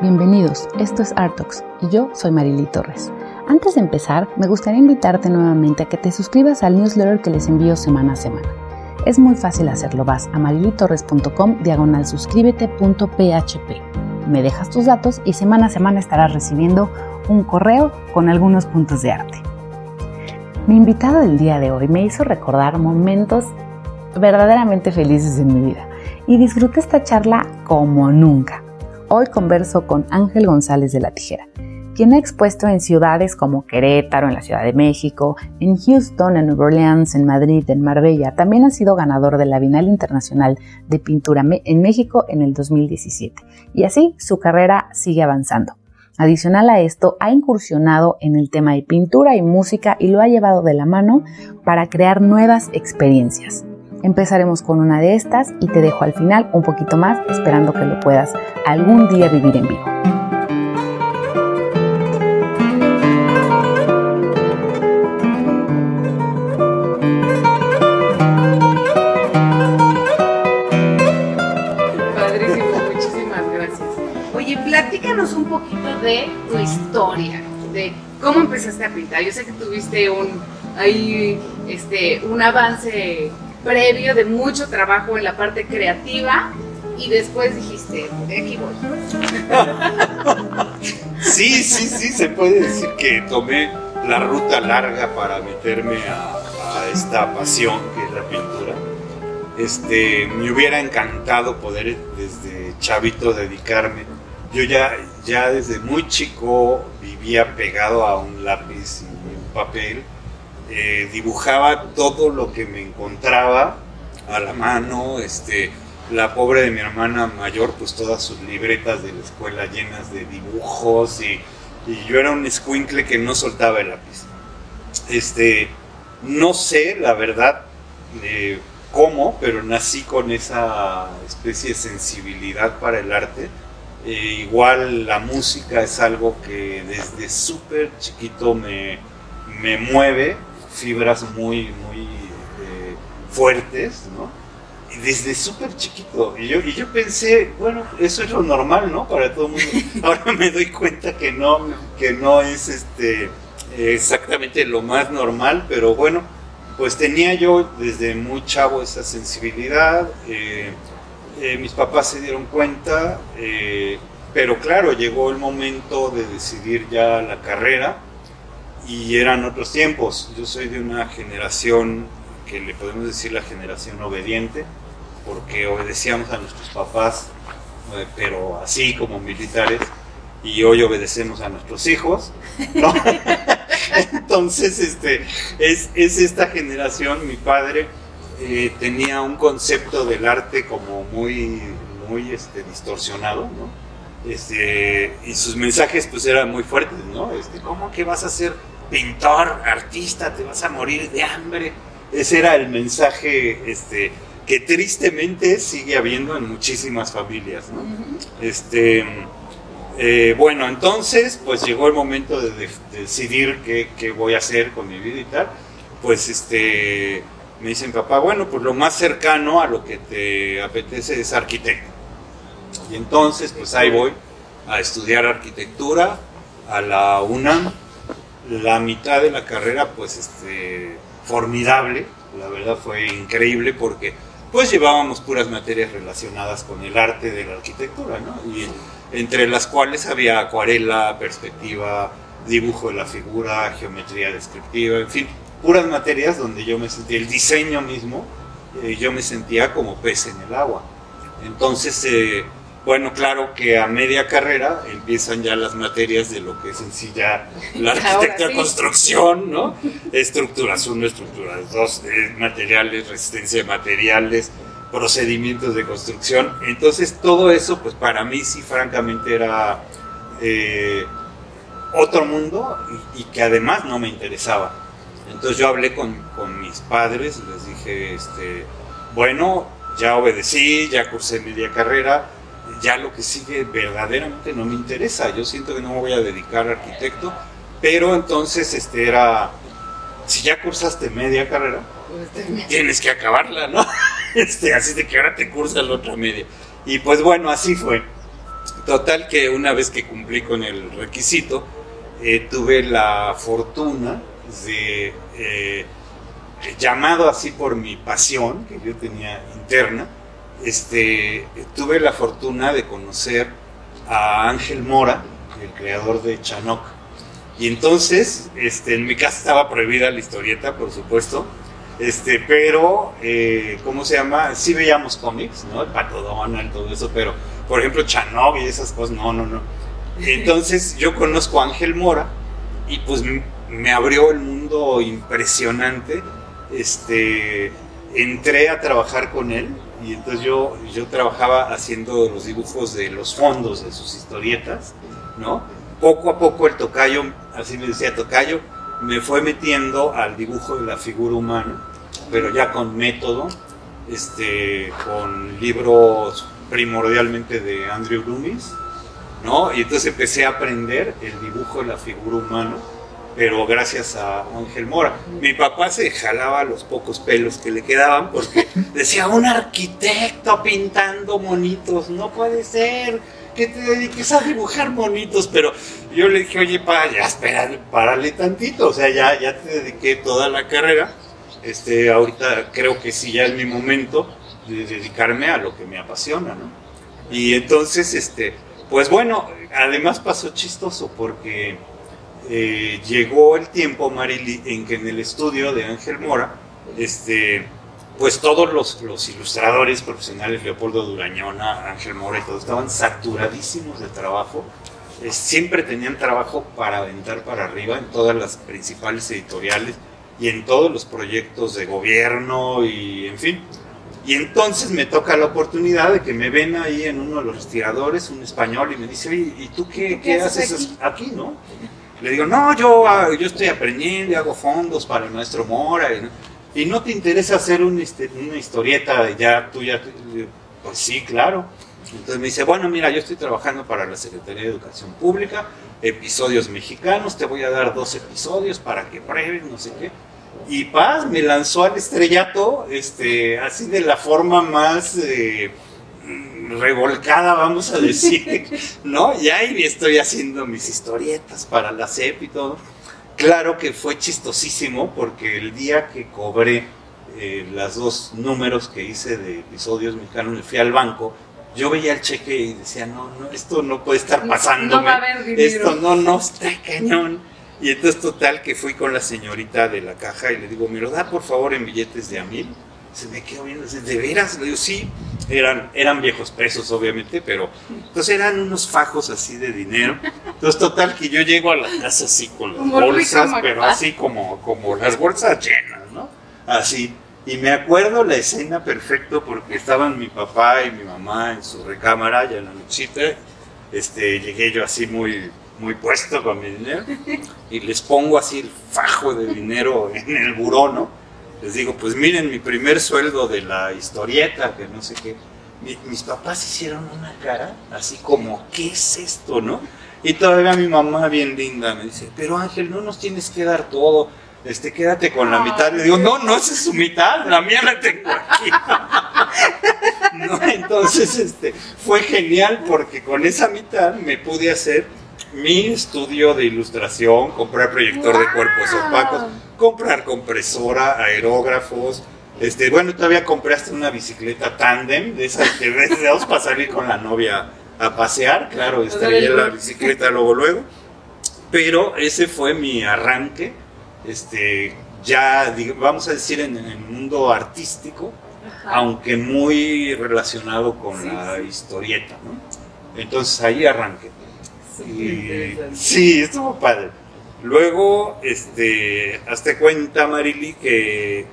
Bienvenidos, esto es Artox y yo soy Marily Torres. Antes de empezar, me gustaría invitarte nuevamente a que te suscribas al newsletter que les envío semana a semana. Es muy fácil hacerlo, vas a marilitorres.com diagonal suscríbete.php. Me dejas tus datos y semana a semana estarás recibiendo un correo con algunos puntos de arte. Mi invitado del día de hoy me hizo recordar momentos verdaderamente felices en mi vida y disfruté esta charla como nunca. Hoy converso con Ángel González de la Tijera, quien ha expuesto en ciudades como Querétaro, en la Ciudad de México, en Houston, en Nueva Orleans, en Madrid, en Marbella. También ha sido ganador de la Bienal Internacional de Pintura en México en el 2017. Y así su carrera sigue avanzando. Adicional a esto, ha incursionado en el tema de pintura y música y lo ha llevado de la mano para crear nuevas experiencias. Empezaremos con una de estas y te dejo al final un poquito más esperando que lo puedas algún día vivir en vivo. Padrísimo, muchísimas gracias. Oye, platícanos un poquito de tu historia, de cómo empezaste a pintar. Yo sé que tuviste un ahí este un avance previo de mucho trabajo en la parte creativa y después dijiste, aquí voy. Sí, sí, sí, se puede decir que tomé la ruta larga para meterme a, a esta pasión que es la pintura. Este, me hubiera encantado poder desde chavito dedicarme. Yo ya, ya desde muy chico vivía pegado a un lápiz y un papel eh, dibujaba todo lo que me encontraba a la mano, este, la pobre de mi hermana mayor, pues todas sus libretas de la escuela llenas de dibujos y, y yo era un escuincle que no soltaba el lápiz. Este, no sé, la verdad, eh, cómo, pero nací con esa especie de sensibilidad para el arte. Eh, igual la música es algo que desde súper chiquito me, me mueve, fibras muy, muy eh, fuertes, ¿no? Y desde súper chiquito. Y yo, y yo pensé, bueno, eso es lo normal, ¿no? Para todo el mundo. Ahora me doy cuenta que no, que no es este, exactamente lo más normal, pero bueno, pues tenía yo desde muy chavo esa sensibilidad. Eh, eh, mis papás se dieron cuenta, eh, pero claro, llegó el momento de decidir ya la carrera y eran otros tiempos. Yo soy de una generación que le podemos decir la generación obediente, porque obedecíamos a nuestros papás, eh, pero así como militares, y hoy obedecemos a nuestros hijos. Entonces, este, es, es, esta generación, mi padre eh, tenía un concepto del arte como muy, muy este, distorsionado, ¿no? Este, y sus mensajes pues eran muy fuertes, ¿no? Este, ¿Cómo que vas a ser pintor, artista, te vas a morir de hambre? Ese era el mensaje este, que tristemente sigue habiendo en muchísimas familias, ¿no? Este, eh, bueno, entonces pues llegó el momento de, de, de decidir qué, qué, voy a hacer con mi vida y tal. Pues este, me dicen, papá, bueno, pues lo más cercano a lo que te apetece es arquitecto. Y entonces, pues ahí voy a estudiar arquitectura a la UNAM. La mitad de la carrera, pues, este, formidable. La verdad fue increíble porque, pues, llevábamos puras materias relacionadas con el arte de la arquitectura, ¿no? Y entre las cuales había acuarela, perspectiva, dibujo de la figura, geometría descriptiva, en fin, puras materias donde yo me sentía, el diseño mismo, eh, yo me sentía como pez en el agua. Entonces, eh, bueno, claro que a media carrera empiezan ya las materias de lo que es en sí ya la arquitectura sí. construcción, ¿no? Estructuras 1, estructuras 2, eh, materiales, resistencia de materiales, procedimientos de construcción. Entonces todo eso, pues para mí sí, francamente era eh, otro mundo y, y, que además no me interesaba. Entonces yo hablé con, con mis padres, les dije, este, bueno, ya obedecí, ya cursé media carrera, ya lo que sigue verdaderamente no me interesa. Yo siento que no me voy a dedicar a arquitecto, pero entonces este era, si ya cursaste media carrera, tienes que acabarla, ¿no? Este, así de que ahora te cursa la otra media. Y pues bueno, así fue. total que una vez que cumplí con el requisito, eh, tuve la fortuna de, eh, llamado así por mi pasión que yo tenía interna, este, tuve la fortuna de conocer a Ángel Mora, el creador de Chanok. Y entonces, este, en mi casa estaba prohibida la historieta, por supuesto, este, pero, eh, ¿cómo se llama? Sí veíamos cómics, ¿no? El Pato Donald, todo eso, pero, por ejemplo, Chanok y esas cosas, no, no, no. Entonces, yo conozco a Ángel Mora y pues me abrió el mundo impresionante. Este, entré a trabajar con él y entonces yo, yo trabajaba haciendo los dibujos de los fondos de sus historietas, ¿no? Poco a poco el tocayo, así me decía tocayo, me fue metiendo al dibujo de la figura humana, pero ya con método, este, con libros primordialmente de Andrew Loomis, ¿no? Y entonces empecé a aprender el dibujo de la figura humana pero gracias a Ángel Mora. Mi papá se jalaba los pocos pelos que le quedaban porque decía, un arquitecto pintando monitos, no puede ser que te dediques a dibujar monitos, pero yo le dije, oye, pa, ya espera, párale tantito, o sea, ya, ya te dediqué toda la carrera, este, ahorita creo que sí ya es mi momento de dedicarme a lo que me apasiona, ¿no? Y entonces, este, pues bueno, además pasó chistoso porque eh, llegó el tiempo, Marily, en que en el estudio de Ángel Mora, este, pues todos los, los ilustradores profesionales, Leopoldo Durañona, Ángel Mora y todos, estaban saturadísimos de trabajo. Eh, siempre tenían trabajo para aventar para arriba en todas las principales editoriales y en todos los proyectos de gobierno y en fin. Y entonces me toca la oportunidad de que me ven ahí en uno de los tiradores, un español, y me dice, oye, ¿y tú qué, qué, haces aquí? aquí, no? Le digo, no, yo, ah, yo estoy aprendiendo, hago fondos para el maestro Mora. Y, no te interesa hacer este, una historieta, ya tú ya, pues sí, claro. Entonces me dice, bueno, mira, yo estoy trabajando para la Secretaría de Educación Pública, episodios mexicanos, te voy a dar dos episodios para que pruebes, no sé qué. Y paz, me lanzó al estrellato, este, así de la forma más... Eh, revolcada, vamos a decir, ¿no? Y ahí estoy haciendo mis historietas para la CEP y todo. Claro que fue chistosísimo porque el día que cobré eh, las dos números que hice de episodios mexicanos, me fui al banco, yo veía el cheque y decía, no, no, esto no puede estar pasando. No, esto no, no está cañón. Y entonces total que fui con la señorita de la caja y le digo, me lo da por favor en billetes de a mil se me quedó viendo, ¿de veras? Le digo, sí, eran, eran viejos pesos, obviamente, pero entonces eran unos fajos así de dinero. Entonces, total, que yo llego a la casa así con las bolsas, pero así como, como las bolsas llenas, ¿no? Así. Y me acuerdo la escena perfecto porque estaban mi papá y mi mamá en su recámara ya en la nochita. Este, llegué yo así muy, muy puesto con mi dinero y les pongo así el fajo de dinero en el buró, ¿no? Les digo, pues miren mi primer sueldo de la historieta, que no sé qué. mis papás hicieron una cara así como, ¿qué es esto, no? Y todavía mi mamá bien linda me dice, pero Ángel, no nos tienes que dar todo, este, quédate con la mitad. Le digo, no, no, esa es su mitad, la mía la tengo aquí. entonces, este, fue genial porque con esa mitad me pude hacer mi estudio de ilustración, comprar proyector de cuerpos opacos, comprar compresora, aerógrafos. Este, bueno, todavía compraste una bicicleta tándem de esas que vamos para salir con la novia a pasear, claro, estrellé la bicicleta luego luego. Pero ese fue mi arranque, este, ya vamos a decir en, el mundo artístico, aunque muy relacionado con la historieta, ¿no? Entonces ahí arranqué. Sí, estuvo padre. Luego, este, hazte cuenta, Marily, que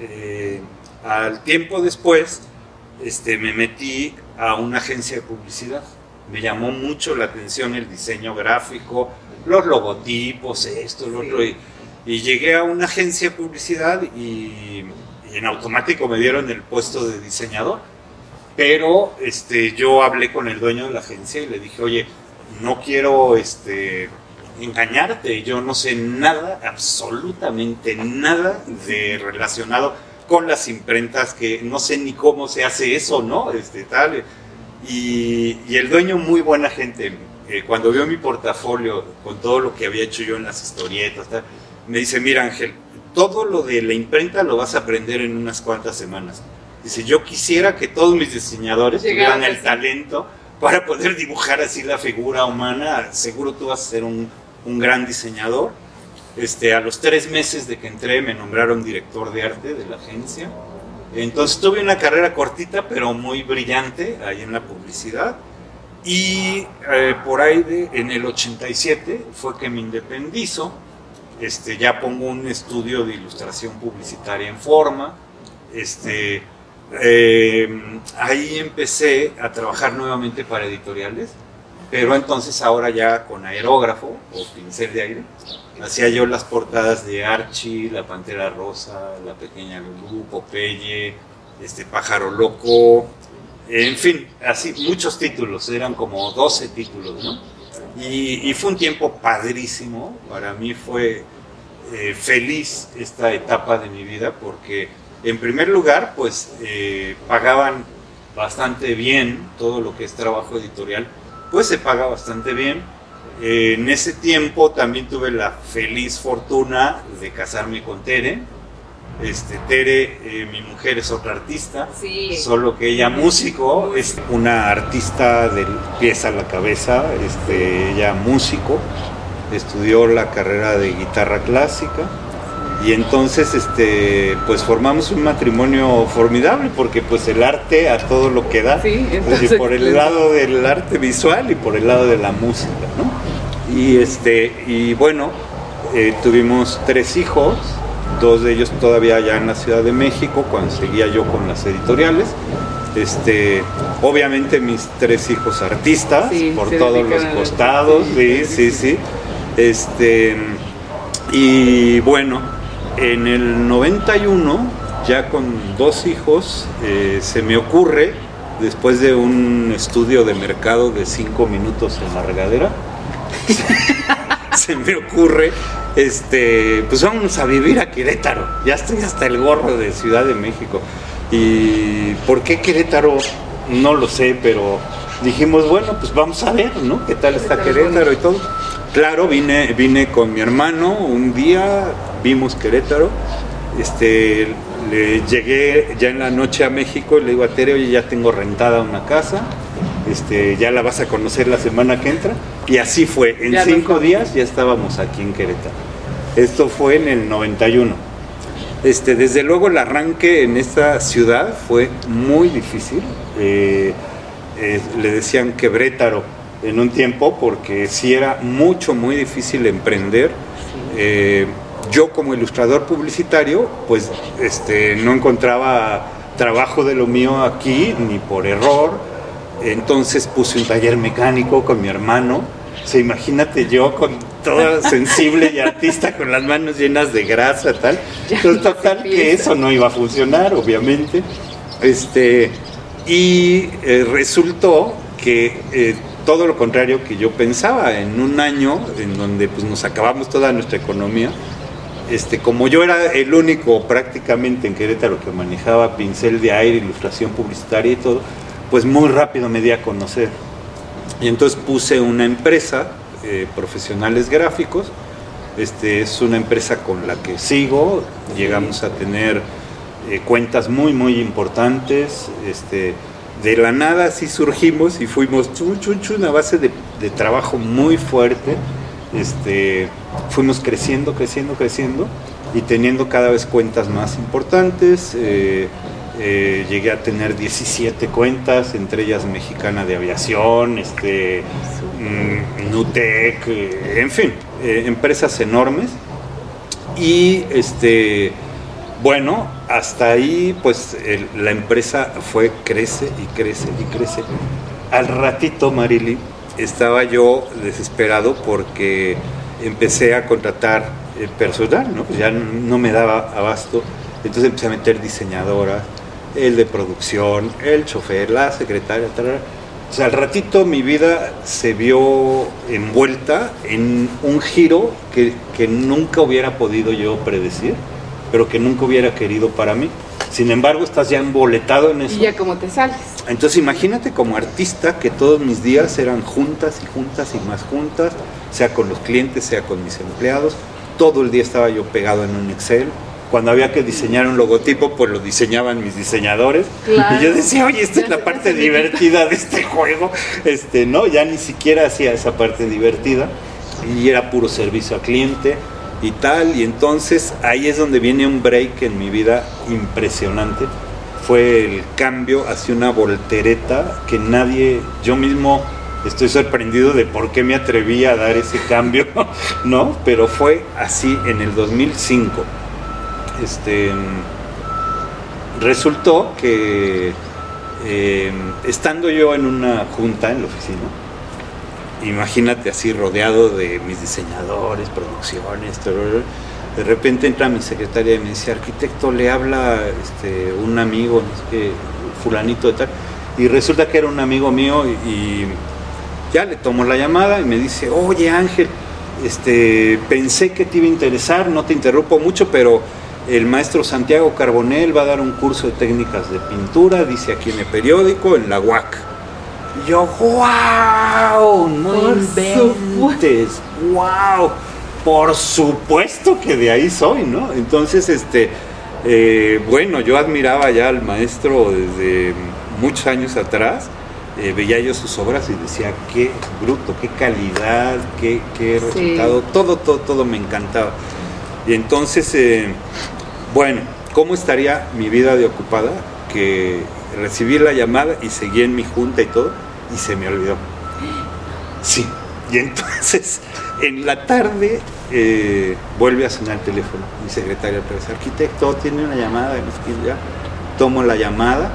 eh, al tiempo después este, me metí a una agencia de publicidad. Me llamó mucho la atención el diseño gráfico, los logotipos, esto, lo otro. Y, llegué a una agencia de publicidad y, y, en automático me dieron el puesto de diseñador. Pero este, yo hablé con el dueño de la agencia y le dije, oye, no quiero este, engañarte. Yo no sé nada, absolutamente nada de relacionado con las imprentas, que no sé ni cómo se hace eso, ¿no? Este, tal. Y, y el dueño, muy buena gente, eh, cuando vio mi portafolio con todo lo que había hecho yo en las historietas, tal, me dice, mira Ángel, todo lo de la imprenta lo vas a aprender en unas cuantas semanas. Dice, yo quisiera que todos mis diseñadores tuvieran el talento para poder dibujar así la figura humana. Seguro tú vas a ser un, un gran diseñador. Este, a los tres meses de que entré me nombraron director de arte de la agencia. Entonces tuve una carrera cortita pero muy brillante ahí en la publicidad. Y eh, por ahí de, en el 87 fue que me independizo. Este, ya pongo un estudio de ilustración publicitaria en forma. Este, eh, ahí empecé a trabajar nuevamente para editoriales, pero entonces ahora ya con aerógrafo o pincel de aire. Hacía yo las portadas de Archie, La Pantera Rosa, La Pequeña Lulú, Popeye, este Pájaro Loco, en fin, así muchos títulos, eran como 12 títulos, ¿no? Y, y fue un tiempo padrísimo, para mí fue eh, feliz esta etapa de mi vida porque en primer lugar pues eh, pagaban bastante bien todo lo que es trabajo editorial, pues se paga bastante bien. Eh, en ese tiempo también tuve la feliz fortuna de casarme con Tere. Este, Tere, eh, mi mujer es otra artista, Sí. solo que ella músico, es una artista del pies a la cabeza, este, ella músico, estudió la carrera de guitarra clásica y entonces este, pues formamos un matrimonio formidable porque pues el arte a todo lo que da, Sí, entonces, y por el lado del arte visual y por el lado de la música, ¿no? Y este, y bueno, eh, tuvimos tres hijos, dos de ellos todavía allá en la Ciudad de México, cuando seguía yo con las editoriales. Este, obviamente mis tres hijos artistas, Sí, por todos los costados, sí, sí, sí, sí. Este, y bueno, en el 91, ya con dos hijos, eh, se me ocurre, después de un estudio de mercado de cinco minutos en la regadera, se me ocurre, este, pues vámonos a vivir a Querétaro. Ya estoy hasta el gorro de Ciudad de México. ¿Y por qué Querétaro? No lo sé, pero dijimos, bueno, pues vamos a ver, ¿no? ¿Qué tal está Querétaro y todo? Claro, vine, vine con mi hermano un día, vimos Querétaro, este, le llegué ya en la noche a México y le digo a Tere, oye, ya tengo rentada una casa, este, ya la vas a conocer la semana que entra. Y así fue, en Ya cinco días ya estábamos aquí en Querétaro. Esto fue en el 91. Este, desde luego el arranque en esta ciudad fue muy difícil. Eh, eh, le decían quebrétaro en un tiempo porque sí era mucho, muy difícil emprender. Eh, yo como ilustrador publicitario, pues este, no encontraba trabajo de lo mío aquí, ni por error. Entonces puse un taller mecánico con mi hermano. O sea, imagínate yo con toda sensible y artista con las manos llenas de grasa, tal. Entonces, total que eso no iba a funcionar, obviamente. Este, y eh, resultó que eh, todo lo contrario que yo pensaba, en un año en donde pues, nos acabamos toda nuestra economía, este, como yo era el único prácticamente en Querétaro que manejaba pincel de aire, ilustración publicitaria y todo, pues muy rápido me di a conocer. Y entonces puse una empresa, eh, profesionales gráficos, este, es una empresa con la que sigo, llegamos a tener eh, cuentas muy, muy importantes, este, de la nada sí surgimos y fuimos chun, chun, chun, a base de, de trabajo muy fuerte, este, fuimos creciendo, creciendo, creciendo y teniendo cada vez cuentas más importantes. eh, eh, llegué a tener 17 cuentas, entre ellas Mexicana de Aviación, este, mm, Nutec, eh, en fin, empresas enormes. Y este, bueno, hasta ahí pues la empresa fue, crece y crece y crece. Al ratito, Marily, estaba yo desesperado porque empecé a contratar eh, personal. Pues ya no, me daba abasto. Entonces empecé a meter diseñadoras, el de producción, el chofer, la secretaria. O sea, al ratito mi vida se vio envuelta en un giro que, que nunca hubiera podido yo predecir, pero que nunca hubiera querido para mí. Sin embargo, estás ya emboletado en eso. Y ya como te sales. Entonces imagínate como artista que todos mis días eran juntas y juntas y más juntas, sea con los clientes, sea con mis empleados. Todo el día estaba yo pegado en un Excel. Cuando había que diseñar un logotipo, pues lo diseñaban mis diseñadores. Claro. Y yo decía, oye, esta es la parte divertida de este juego. Este, no, ya ni siquiera hacía esa parte divertida. Y era puro servicio al cliente y tal. Y entonces ahí es donde viene un break en mi vida impresionante. Fue el cambio hacia una voltereta que nadie, yo mismo estoy sorprendido de por qué me atreví a dar ese cambio, ¿no? Pero fue así en el 2005. Este, resultó que eh, estando yo en una junta en la oficina, imagínate así rodeado de mis diseñadores, producciones, todo, de repente entra mi secretaria y me dice, arquitecto, le habla este, un amigo, no sé qué, fulanito de tal, y resulta que era un amigo mío y, ya le tomo la llamada y me dice, oye Ángel, este, pensé que te iba a interesar, no te interrumpo mucho, pero el maestro Santiago Carbonell va a dar un curso de técnicas de pintura, dice aquí en el periódico, en la UAC. Y yo, wow, no Por inventes, wow, por supuesto que de ahí soy, ¿no? Entonces, este, eh, bueno, yo admiraba ya al maestro desde muchos años atrás, eh, veía yo sus obras y decía, qué bruto, qué calidad, qué, qué Sí. resultado, todo, todo, todo me encantaba. Y entonces, eh, bueno, ¿cómo estaría mi vida de ocupada? Que recibí la llamada y seguí en mi junta y todo, y se me olvidó. Sí, y entonces en la tarde eh, vuelve a sonar el teléfono. Mi secretaria parece arquitecto, tiene una llamada, ya. tomo la llamada,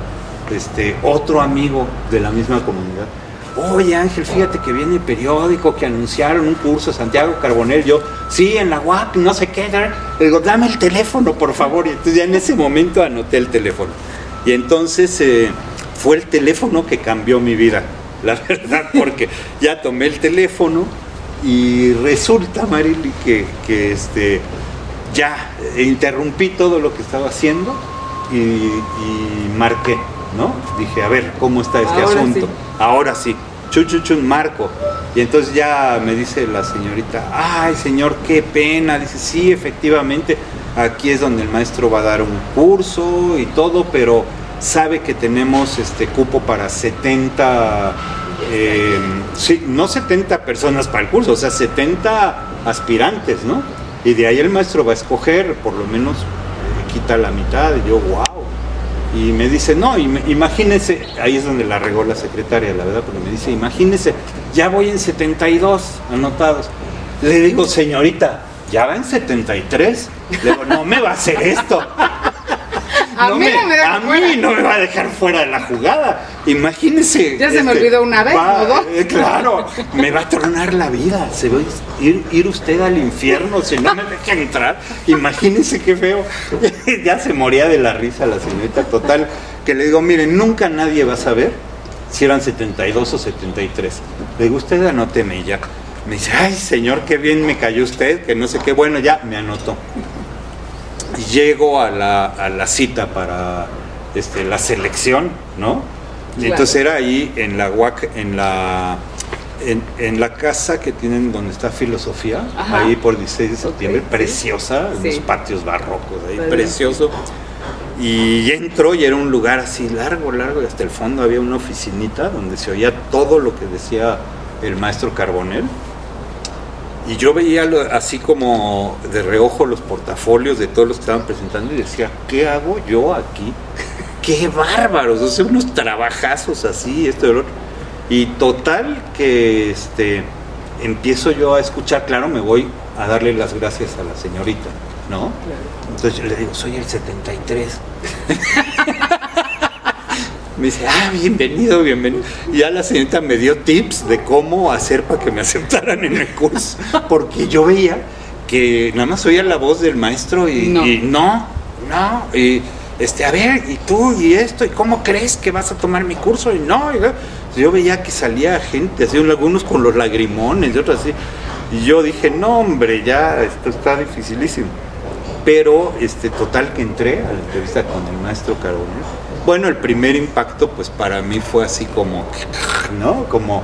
este, otro amigo de la misma comunidad. Oye Ángel, fíjate que viene el periódico que anunciaron un curso Santiago Carbonell. Yo, sí, en la UAP, no sé qué. Le digo, dame el teléfono, por favor. Y entonces ya en ese momento anoté el teléfono. Y entonces eh, fue el teléfono que cambió mi vida, la verdad, porque ya tomé el teléfono y resulta, Marily, que, que este, ya interrumpí todo lo que estaba haciendo y, y marqué, ¿no? Dije, a ver, ¿cómo está este Ahora asunto? sí. Ahora sí, chun, chun, chun, marco. Y entonces ya me dice la señorita, ay señor, qué pena. Dice, sí, efectivamente, aquí es donde el maestro va a dar un curso y todo, pero sabe que tenemos este cupo para 70, eh, sí, no 70 personas para el curso, o sea, 70 aspirantes, ¿no? Y de ahí el maestro va a escoger, por lo menos quita la mitad, y yo, wow. Y me dice, no, im- imagínese, ahí es donde la regó la secretaria, la verdad, porque me dice, imagínese, ya voy en 72 anotados. Le digo, señorita, ya va en 73. Le digo, no me va a hacer esto. A mí no me deja a fuera. mí no me va a dejar fuera de la jugada. Imagínese. Ya se me olvidó una vez, va- ¿o dos? eh, claro, me va a tronar la vida. Se va a ir, ir usted al infierno si no me deja entrar. Imagínese qué feo. ya se moría de la risa la señorita total. Que le digo, miren, nunca nadie va a saber si eran 72 o 73. Le digo, usted anóteme ya. Me dice, ay señor, qué bien me cayó usted, que no sé qué, bueno, ya me anotó. Llego a la, a la cita para este, la selección, ¿no? Y entonces era ahí en la UAC, en la, en, en la casa que tienen donde está filosofía, Ajá. ahí por 16 de septiembre, preciosa, Sí. los patios barrocos, ahí, precioso. Y entro y era un lugar así largo, largo, y hasta el fondo había una oficinita donde se oía todo lo que decía el maestro Carbonell. Y yo veía así como de reojo los portafolios de todos los que estaban presentando y decía, ¿qué hago yo aquí? ¡Qué bárbaros! O sea, unos trabajazos así, esto y lo otro. Y total que este, empiezo yo a escuchar, claro, me voy a darle las gracias a la señorita, ¿no? Entonces yo le digo, soy el 73. me dice, ah, bienvenido, bienvenido. Y ya la señorita me dio tips de cómo hacer para que me aceptaran en el curso. Porque yo veía que nada más oía la voz del maestro y No. y no, no, y este, a ver, y tú, y esto, y cómo crees que vas a tomar mi curso, y no, y, yo veía que salía gente, así, algunos con los lagrimones, y otros así, y yo dije, no, hombre, ya, esto está dificilísimo. Pero, este, total que entré a la entrevista con el maestro Carbonell. Bueno, el primer impacto, pues para mí fue así como, ¿no? Como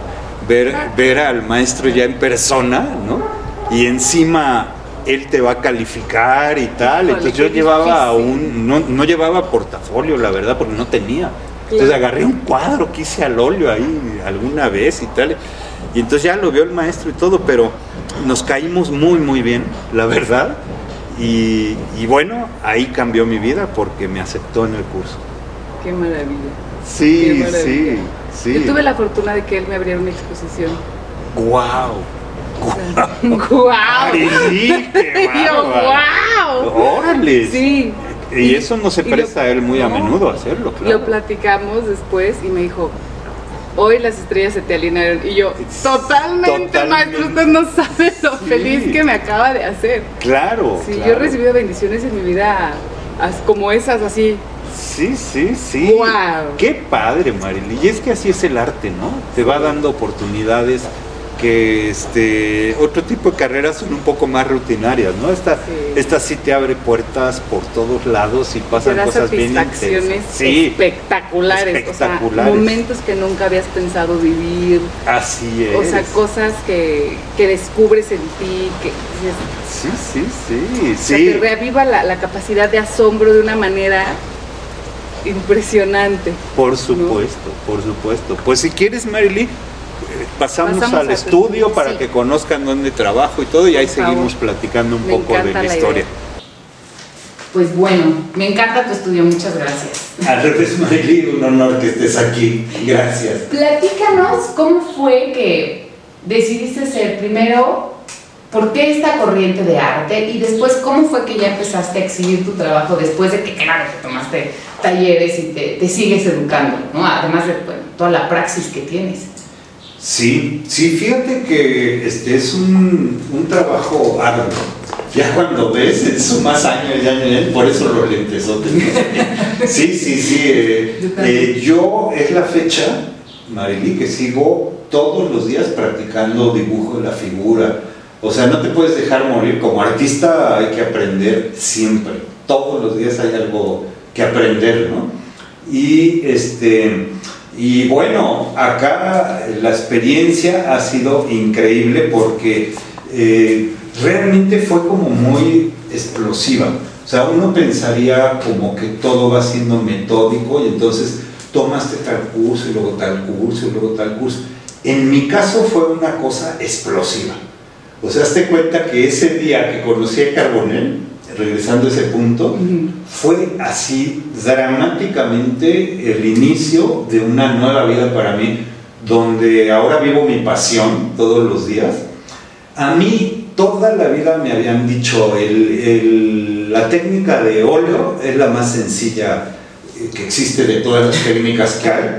ver, ver al maestro ya en persona, ¿no? Y encima él te va a calificar y tal. Entonces yo llevaba un, no, no llevaba portafolio, la verdad, porque no tenía. Entonces agarré un cuadro que hice al óleo ahí alguna vez y tal. Y entonces ya lo vio el maestro y todo, pero nos caímos muy, muy bien, la verdad. Y, y bueno, ahí cambió mi vida porque me aceptó en el curso. Qué maravilla. Sí, Qué maravilla. sí, sí. Yo tuve la fortuna de que él me abriera una exposición. ¡Guau! ¡Guau! Marilí, qué. ¡Órale! Sí. Y eso no se lo- presta a él muy a menudo a hacerlo, claro. Lo platicamos después y me dijo, hoy las estrellas se te alinearon. Y yo, totalmente, Totalmente. maestro, usted no sabe lo Sí. feliz que me acaba de hacer. Claro. Sí, claro. yo he recibido bendiciones en mi vida como esas, así. Sí, sí, sí. ¡Guau! Qué padre, Marily. Y es que así es el arte, ¿no? Te va dando oportunidades que este otro tipo de carreras son un poco más rutinarias, ¿no? Esta, Sí. esta sí te abre puertas por todos lados y pasan cosas bien interesantes. Sí, espectaculares, espectaculares. O sea, momentos que nunca habías pensado vivir. así es. O sea, cosas que, que descubres en ti, que dices, sí, sí, sí, o sea, sí. te reaviva la, la capacidad de asombro de una manera impresionante. Por supuesto, por supuesto. Pues si quieres, Marily, eh, pasamos, Pasamos al estudio para sí. que conozcan dónde trabajo y todo, y ahí favor. seguimos platicando un Me poco de la la historia. idea. Pues bueno, me encanta tu estudio, muchas gracias. Al revés, Marily, un honor que estés aquí. Gracias. Platícanos cómo fue que decidiste ser primero, por qué esta corriente de arte y después cómo fue que ya empezaste a exhibir tu trabajo después de que, claro, que tomaste talleres y te, te sigues educando, ¿no? Además de bueno, toda la praxis que tienes. Sí, sí, fíjate que este es un, un trabajo arduo. Ya cuando ves, sumas años, ya, ya, por eso los lentesotes. ¿no? Sí, sí, sí. eh, eh, yo es la fecha, Marily, que sigo todos los días practicando dibujo de la figura. O sea, no te puedes dejar morir. Como artista hay que aprender siempre. Todos los días hay algo que aprender, ¿no? Y este. Y bueno, acá la experiencia ha sido increíble porque eh, realmente fue como muy explosiva. O sea, uno pensaría como que todo va siendo metódico y entonces tomaste tal curso y luego tal curso y luego tal curso. En mi caso fue una cosa explosiva. O sea, hazte cuenta que ese día que conocí a Carbonell, regresando a ese punto, fue así dramáticamente el inicio de una nueva vida para mí, donde ahora vivo mi pasión todos los días. A mí toda la vida me habían dicho, el- el- la técnica de óleo es la más sencilla eh, que existe de todas las técnicas que hay.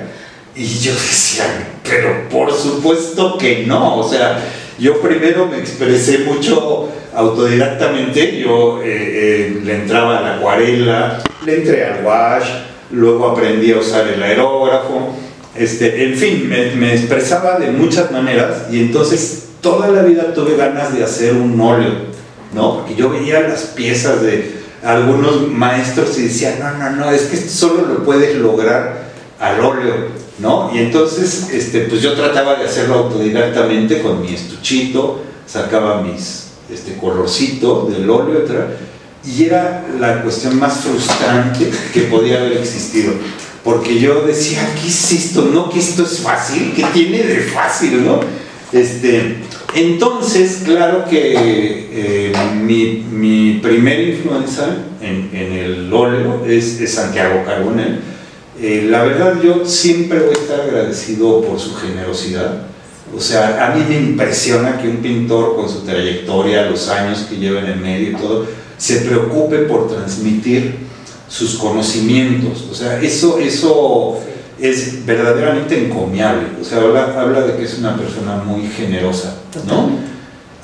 Y yo decía, pero por supuesto que no. O sea, yo primero me expresé mucho autodidactamente. Yo eh, eh, le entraba a la acuarela, le entré al wash, luego aprendí a usar el aerógrafo. Este, en fin, me, me expresaba de muchas maneras y entonces toda la vida tuve ganas de hacer un óleo, ¿no? Porque yo veía las piezas de algunos maestros y decía, no, no, no, es que solo lo puedes lograr al óleo, ¿no? Y entonces, este, pues yo trataba de hacerlo autodidactamente con mi estuchito, sacaba mis este, colorcitos del óleo. Y era la cuestión más frustrante que podía haber existido. Porque yo decía, ¿qué es esto? No, que esto es fácil, ¿qué tiene de fácil, no? Este, entonces, claro que eh, mi, mi primera influencia en, en el óleo es, es Santiago Carbonell. Eh, la verdad, yo siempre voy a estar agradecido por su generosidad. O sea, a mí me impresiona que un pintor con su trayectoria, los años que lleva en el medio y todo, se preocupe por transmitir sus conocimientos. O sea, eso, eso es verdaderamente encomiable. O sea, habla, habla de que es una persona muy generosa, ¿no?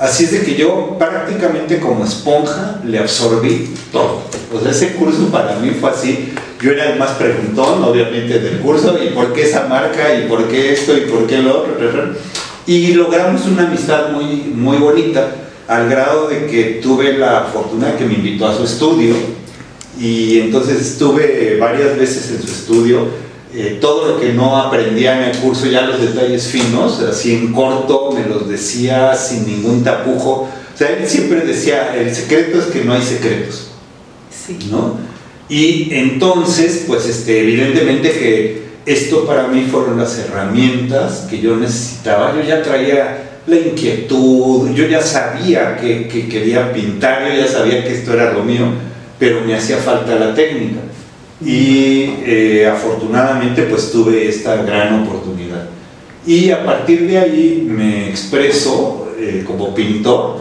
Así es de que yo prácticamente como esponja le absorbí todo. O sea, ese curso para mí fue así. Yo era el más preguntón, obviamente, del curso, y por qué esa marca, y por qué esto, y por qué lo otro. Y logramos una amistad muy, muy bonita, al grado de que tuve la fortuna que me invitó a su estudio y entonces estuve varias veces en su estudio. Eh, todo lo que no aprendía en el curso, ya los detalles finos, así en corto, me los decía sin ningún tapujo. O sea, él siempre decía, el secreto es que no hay secretos. Sí. ¿no? Y entonces, pues este, evidentemente que esto para mí fueron las herramientas que yo necesitaba. Yo ya traía la inquietud, yo ya sabía que, que, quería pintar, yo ya sabía que esto era lo mío, pero me hacía falta la técnica. Y eh, afortunadamente pues tuve esta gran oportunidad. Y a partir de ahí me expreso eh, como pintor,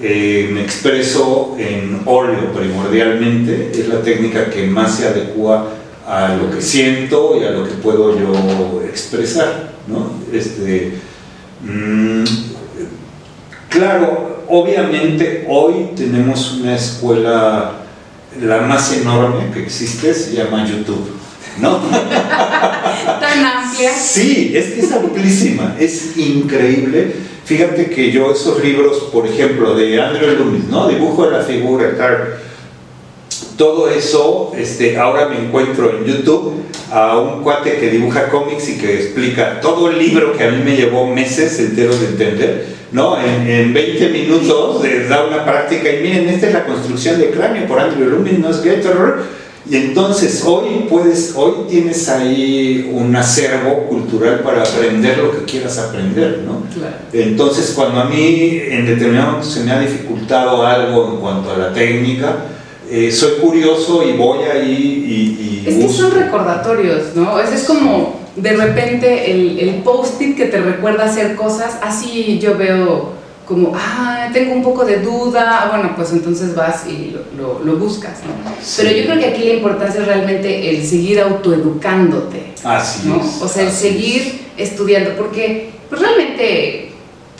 eh, me expreso en óleo primordialmente, es la técnica que más se adecua a lo que siento y a lo que puedo yo expresar. ¿no? Este, Mm, claro, obviamente hoy tenemos una escuela, la más enorme que existe, se llama YouTube. ¿No? Tan amplia. Sí, es que es amplísima, es increíble. Fíjate que yo esos libros, por ejemplo, de Andrew Loomis, ¿no? Dibujo de la figura, tal, todo eso, este, ahora me encuentro en YouTube a un cuate que dibuja cómics y que explica todo el libro que a mí me llevó meses enteros de entender, ¿no? En, 20 minutos les da una práctica y miren, esta es la construcción de cráneo por Andrew Lumin, ¿no es que y entonces hoy puedes, hoy tienes ahí un acervo cultural para aprender lo que quieras aprender, ¿no? Entonces cuando a mí en determinado momento se me ha dificultado algo en cuanto a la técnica, eh, soy curioso y voy ahí y... es que son recordatorios, ¿no? Es, es como de repente el, el post-it que te recuerda hacer cosas, así yo veo como, ah, tengo un poco de duda, ah, bueno, pues entonces vas y lo, lo, buscas, ¿no? Pero yo creo que aquí la importancia es realmente el seguir autoeducándote. Así ¿no? O sea, el seguir estudiando, porque pues realmente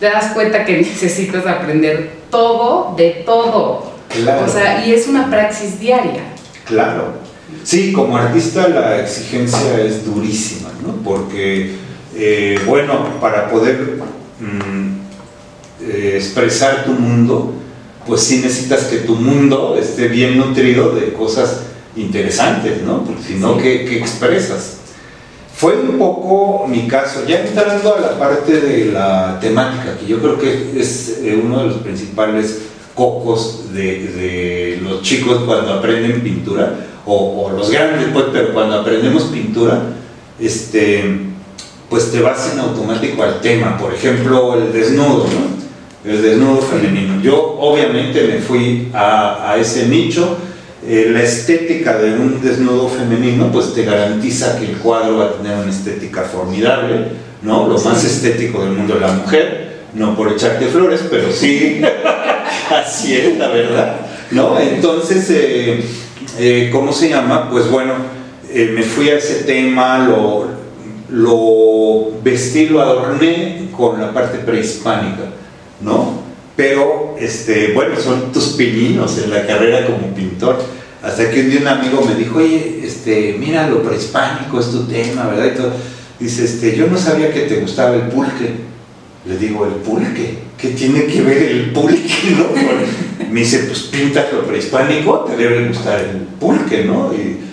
te das cuenta que necesitas aprender todo de todo. O sea, y es una praxis diaria. Claro. Sí, como artista la exigencia es durísima, ¿no? Porque, eh, bueno, para poder mm, eh, expresar tu mundo, pues sí necesitas que tu mundo esté bien nutrido de cosas interesantes, ¿no? Porque si no, ¿qué, expresas? Fue un poco mi caso, ya entrando a la parte de la temática, que yo creo que es eh, uno de los principales cocos de, los chicos cuando aprenden pintura, o, los grandes, pues, pero cuando aprendemos pintura, este, pues te vas en automático al tema. Por ejemplo, el desnudo, ¿no? El desnudo femenino. Yo obviamente me fui a, ese nicho. Eh, la estética de un desnudo femenino, pues te garantiza que el cuadro va a tener una estética formidable, ¿no? Lo más estético del mundo es la mujer, no por echarte flores, pero sí Así es, la verdad. ¿No? Entonces, eh, eh, ¿cómo se llama? Pues bueno, eh, me fui a ese tema, lo, lo vestí, lo adorné con la parte prehispánica, ¿no? Pero, este, bueno, son tus pininos en la carrera como pintor. Hasta que un día un amigo me dijo, oye, este, mira, lo prehispánico es tu tema, ¿verdad? Y Dice, este, yo no sabía que te gustaba el pulque. Le digo, ¿el pulque? ¿Qué tiene que ver el pulque, no? me dice, pues pinta lo prehispánico, te debe gustar el pulque, ¿no? Y,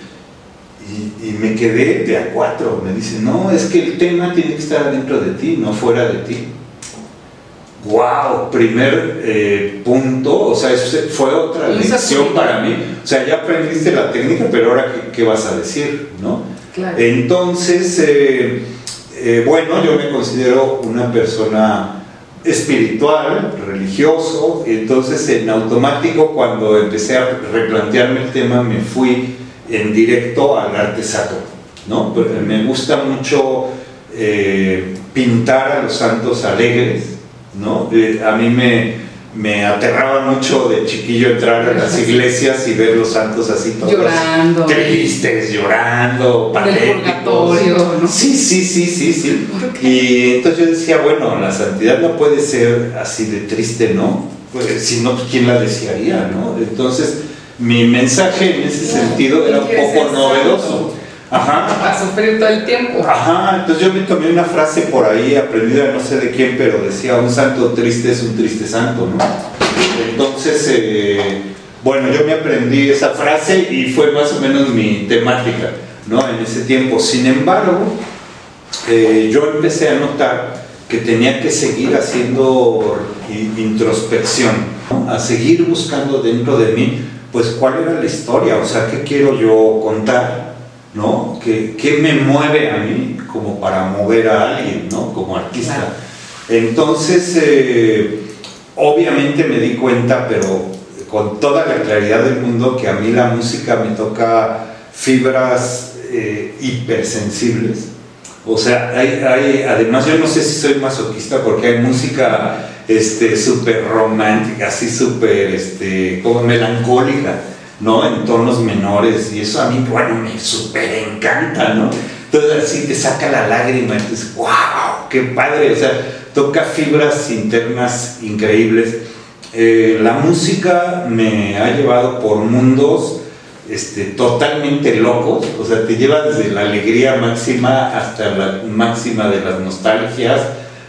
me quedé de a cuatro. Me dice, no, es que el tema tiene que estar dentro de ti, no fuera de ti. ¡Wow! Primer eh, punto, o sea, eso fue otra lección para mí. O sea, ya aprendiste la técnica, pero ahora, ¿qué, vas a decir, no? Entonces, eh, eh, bueno, yo me considero una persona espiritual, religioso, entonces en automático cuando empecé a replantearme el tema me fui en directo al arte sacro, ¿no? Me gusta mucho eh, pintar a los santos alegres, ¿no? Eh, a mí me, me aterraba mucho de chiquillo entrar a las iglesias y ver los santos así todos llorando, tristes, llorando, patéticos. ¿no? Sí, sí, sí, sí, sí. Y entonces yo decía, bueno, la santidad no puede ser así de triste, ¿no? Pues, si no, ¿quién la desearía, no? Entonces, mi mensaje en ese sentido era un poco novedoso. Ajá. A sufrir todo el tiempo. Ajá, entonces yo me tomé una frase por ahí, aprendida no sé de quién, pero decía, un santo triste es un triste santo, ¿no? Entonces, eh, bueno, yo me aprendí esa frase y fue más o menos mi temática, ¿no? En ese tiempo. Sin embargo, eh, yo empecé a notar que tenía que seguir haciendo introspección, a seguir buscando dentro de mí, pues cuál era la historia, o sea, qué quiero yo contar, ¿no? ¿Qué, qué me mueve a mí como para mover a alguien, ¿no? Como artista. Entonces, eh, obviamente me di cuenta, pero con toda la claridad del mundo, que a mí la música me toca fibras eh, hipersensibles o sea, hay, hay, además yo no sé si soy masoquista porque hay música este, súper romántica, así súper este, como melancólica, ¿no? En tonos menores y eso a mí, bueno, me súper encanta, ¿no? Entonces así te saca la lágrima y dices, wow, qué padre, o sea, toca fibras internas increíbles. Eh, la música me ha llevado por mundos este, totalmente locos, o sea, te lleva desde la alegría máxima hasta la máxima de las nostalgias,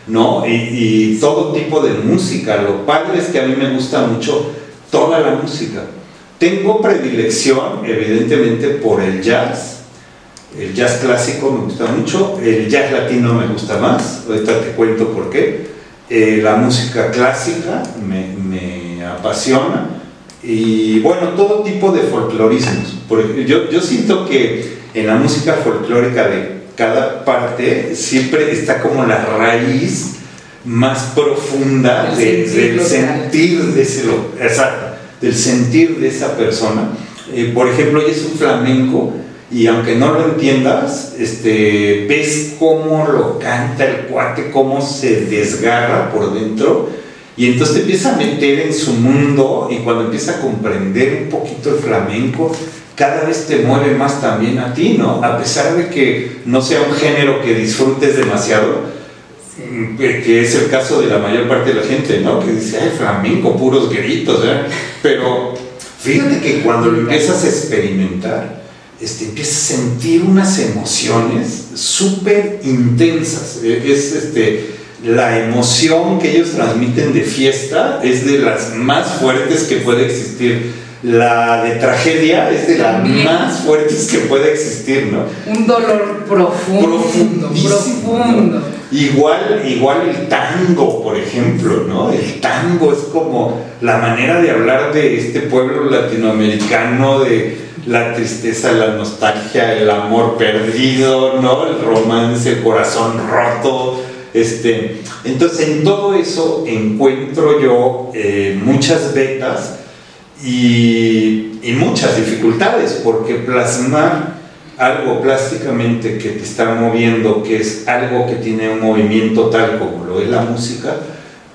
¿no? Y, todo tipo de música. Lo padre es que a mí me gusta mucho toda la música. Tengo predilección, evidentemente, por el jazz. El jazz clásico me gusta mucho, el jazz latino me gusta más, ahorita te cuento por qué. Eh, la música clásica me, me apasiona y bueno, todo tipo de folclorismos. Yo, yo siento que en la música folclórica de cada parte siempre está como la raíz más profunda del sentir de ese exacto, del sentir de esa persona. Eh, por ejemplo, ella es un flamenco y aunque no lo entiendas, este, ves cómo lo canta el cuate, cómo se desgarra por dentro y entonces te empieza a meter en su mundo y cuando empieza a comprender un poquito el flamenco, cada vez te mueve más también a ti, ¿no? A pesar de que no sea un género que disfrutes demasiado, que es el caso de la mayor parte de la gente, ¿no? Que dice, ay, flamenco, puros gritos, ¿eh? Pero fíjate que cuando lo empiezas a experimentar, este, empiezas a sentir unas emociones súper intensas. E, es este la emoción que ellos transmiten de fiesta es de las más fuertes que puede existir. La de tragedia es de las más fuertes que puede existir, ¿no? Un dolor profundo, profundo. Igual, igual el tango, por ejemplo, ¿no? El tango es como la manera de hablar de este pueblo latinoamericano, de la tristeza, la nostalgia, el amor perdido, ¿no? El romance, el corazón roto, este, entonces, en todo eso encuentro yo eh, muchas vetas y, muchas dificultades, porque plasmar algo plásticamente que te está moviendo, que es algo que tiene un movimiento tal como lo es la música,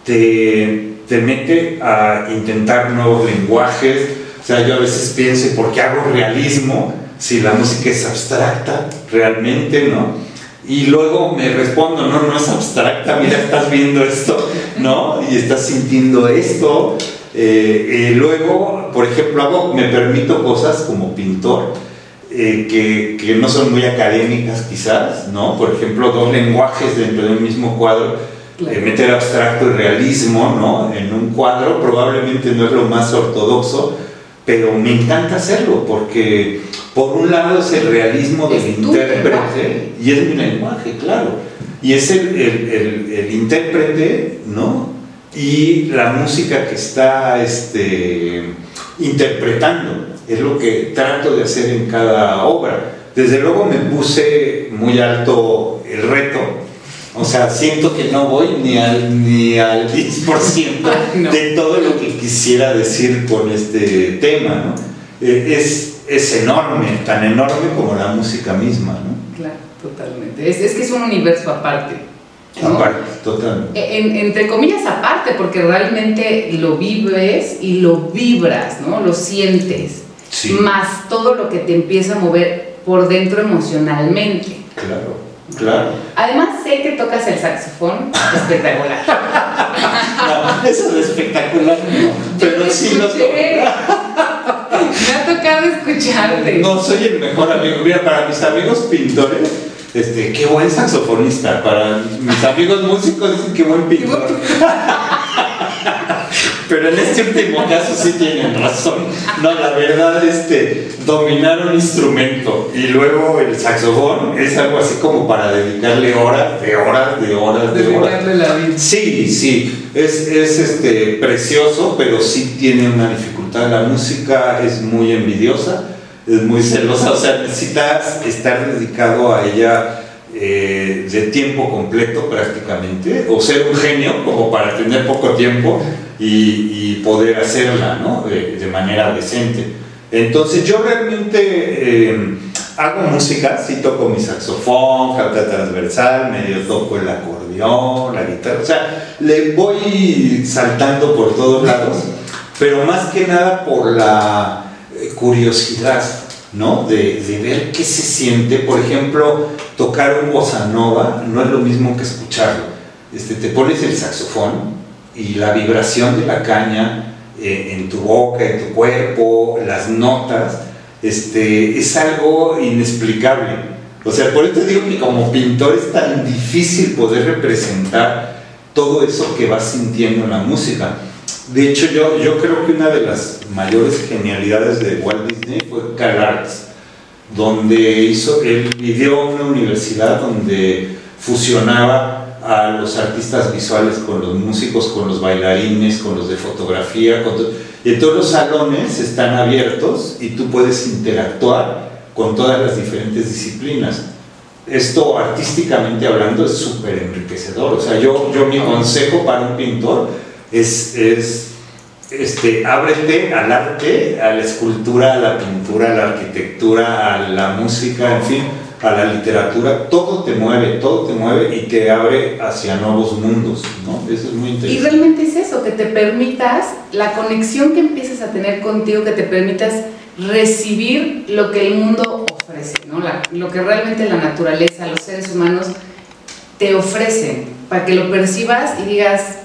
te, te mete a intentar nuevos lenguajes. O sea, yo a veces pienso, ¿por qué hago realismo si la música es abstracta realmente, no? Y luego me respondo, no, no es abstracta, mira, estás viendo esto, ¿no? Y estás sintiendo esto. Eh, luego, por ejemplo, hago, me permito cosas como pintor, eh, que, que, no son muy académicas quizás, ¿no? Por ejemplo, dos lenguajes dentro de un mismo cuadro, eh, meter abstracto y realismo, ¿no? En un cuadro probablemente no es lo más ortodoxo, pero me encanta hacerlo porque por un lado es el realismo del intérprete y es mi lenguaje, claro, y es el, el, el, intérprete, ¿no? Y la música que está este, interpretando, es lo que trato de hacer en cada obra. Desde luego me puse muy alto el reto, o sea, siento que no voy ni al, ni al 10% de todo lo que quisiera decir con este tema, ¿no? Eh, es, es enorme, tan enorme como la música misma, ¿no? Claro, totalmente. Es, es que es un universo aparte. Aparte, totalmente. E, entre comillas aparte, porque realmente lo vives y lo vibras, ¿no? Lo sientes. Sí. Más todo lo que te empieza a mover por dentro emocionalmente. Claro. Claro. Además sé que tocas el saxofón espectacular. no, eso es espectacular no, pero sí lo toco. Me ha tocado escucharte. No soy el mejor amigo. Mira, para mis amigos pintores, este, qué buen saxofonista. Para mis amigos músicos dicen qué buen pintor. Pero en este último caso sí tienen razón. No, la verdad, este, dominar un instrumento y luego el saxofón es algo así como para dedicarle horas, de horas, de horas, de horas. la vida. Sí, sí, es, es este, precioso, pero sí tiene una dificultad. La música es muy envidiosa, es muy celosa, o sea, necesitas estar dedicado a ella eh, de tiempo completo prácticamente, o ser un genio como para tener poco tiempo y, poder hacerla ¿no? de, manera decente. Entonces yo realmente eh, hago música, sí toco mi saxofón, flauta transversal, medio toco el acordeón, la guitarra, o sea, le voy saltando por todos lados, pero más que nada por la curiosidad ¿no? De, ver qué se siente. Por ejemplo, tocar un bossa nova no es lo mismo que escucharlo. Este, te pones el saxofón y la vibración de la caña eh, en tu boca, en tu cuerpo, las notas, este, es algo inexplicable. O sea, por eso digo que como pintor es tan difícil poder representar todo eso que vas sintiendo en la música. De hecho, yo, yo creo que una de las mayores genialidades de Walt Disney fue CalArts, donde hizo, él vivió una universidad donde fusionaba a los artistas visuales con los músicos, con los bailarines, con los de fotografía, y todos los salones están abiertos y tú puedes interactuar con todas las diferentes disciplinas. Esto artísticamente hablando es súper enriquecedor. O sea, yo, yo mi consejo para un pintor es, es este, ábrete al arte, a la escultura, a la pintura, a la arquitectura, a la música, en fin, a la literatura, todo te mueve, todo te mueve y te abre hacia nuevos mundos, ¿no? Eso es muy interesante. Y realmente es eso, que te permitas, la conexión que empieces a tener contigo, que te permitas recibir lo que el mundo ofrece, ¿no? lo que realmente la naturaleza, los seres humanos te ofrecen, para que lo percibas y digas,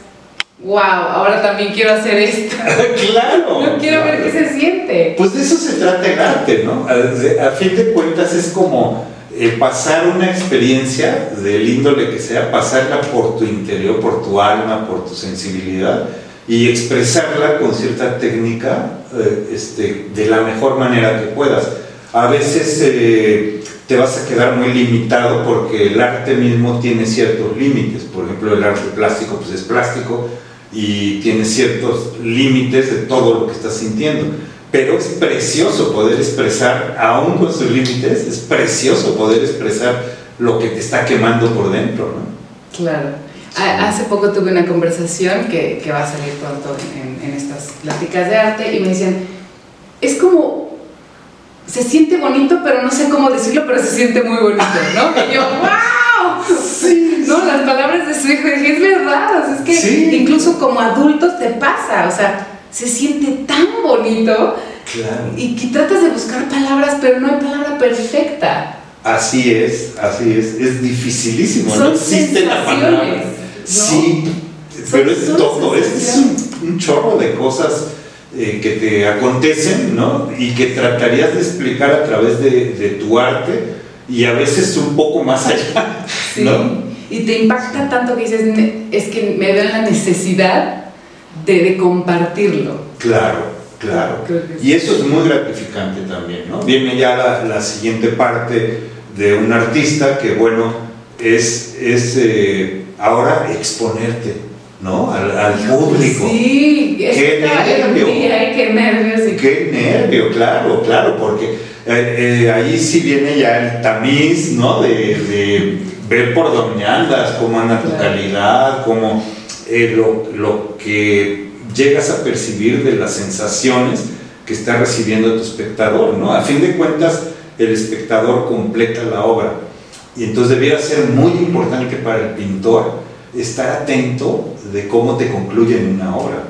wow, ahora también quiero hacer esto. claro. No quiero ver qué se siente. Pues de eso se trata el arte, ¿no? A, fin de cuentas es como eh, pasar una experiencia del índole que sea, pasarla por tu interior, por tu alma, por tu sensibilidad y expresarla con cierta técnica eh, este, de la mejor manera que puedas. A veces eh, te vas a quedar muy limitado porque el arte mismo tiene ciertos límites. Por ejemplo, el arte plástico pues es plástico, y tiene ciertos límites de todo lo que estás sintiendo. Pero es precioso poder expresar, aún con sus límites, es precioso poder expresar lo que te está quemando por dentro. ¿no? Claro. Hace poco tuve una conversación que, que va a salir pronto en, en, estas pláticas de arte y me decían, es como, se siente bonito, pero no sé cómo decirlo, pero se siente muy bonito, ¿no? Y yo, ¡wow! Sí, no, las palabras de su hijo, dije, es verdad, es que incluso como adultos te pasa, o sea, se siente tan bonito y que tratas de buscar palabras, pero no hay palabra perfecta. Así es, así es, es dificilísimo, no existe la palabra. Sí, pero es todo, es, un, chorro de cosas eh, que te acontecen, ¿no? Y que tratarías de explicar a través de, de tu arte y a veces un poco más allá, ¿no? y te impacta tanto que dices, es que me veo la necesidad de, compartirlo. Claro, claro. Y eso es muy gratificante también, ¿no? Viene ya la, la siguiente parte de un artista que, bueno, es, es eh, ahora exponerte, ¿no? Al, público. Sí, qué nervio. qué nervio. Qué nervio, claro, claro, porque eh, eh, ahí sí viene ya el tamiz, ¿no? de ver por dónde andas, cómo anda tu calidad, cómo eh, lo, que llegas a percibir de las sensaciones que está recibiendo tu espectador, ¿no? A fin de cuentas, el espectador completa la obra. Y entonces debiera ser muy importante para el pintor estar atento de cómo te concluye en una obra,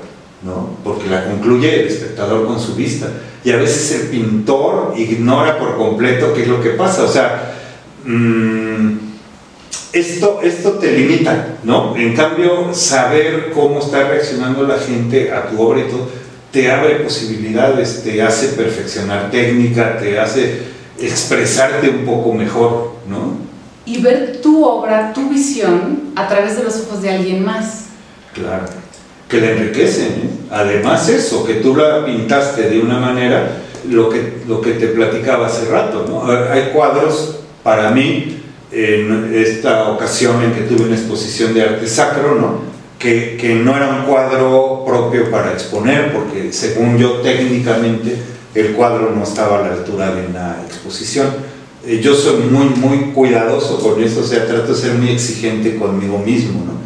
¿no? Porque la concluye el espectador con su vista. Y a veces el pintor ignora por completo qué es lo que pasa. O sea, mmm, esto, esto te limita, ¿no? En cambio, saber cómo está reaccionando la gente a tu obra y todo, te abre posibilidades, te hace perfeccionar técnica, te hace expresarte un poco mejor, ¿no? Y ver tu obra, tu visión, a través de los ojos de alguien más. Claro. Que le enriquecen. ¿eh? Además eso, que tú la pintaste de una manera, lo que, lo que te platicaba hace rato, ¿no? Hay cuadros, para mí, en esta ocasión en que tuve una exposición de arte sacro, ¿no? Que, que no era un cuadro propio para exponer, porque según yo técnicamente el cuadro no estaba a la altura de una exposición. Eh, yo soy muy, muy cuidadoso con eso, o sea, trato de ser muy exigente conmigo mismo, ¿no?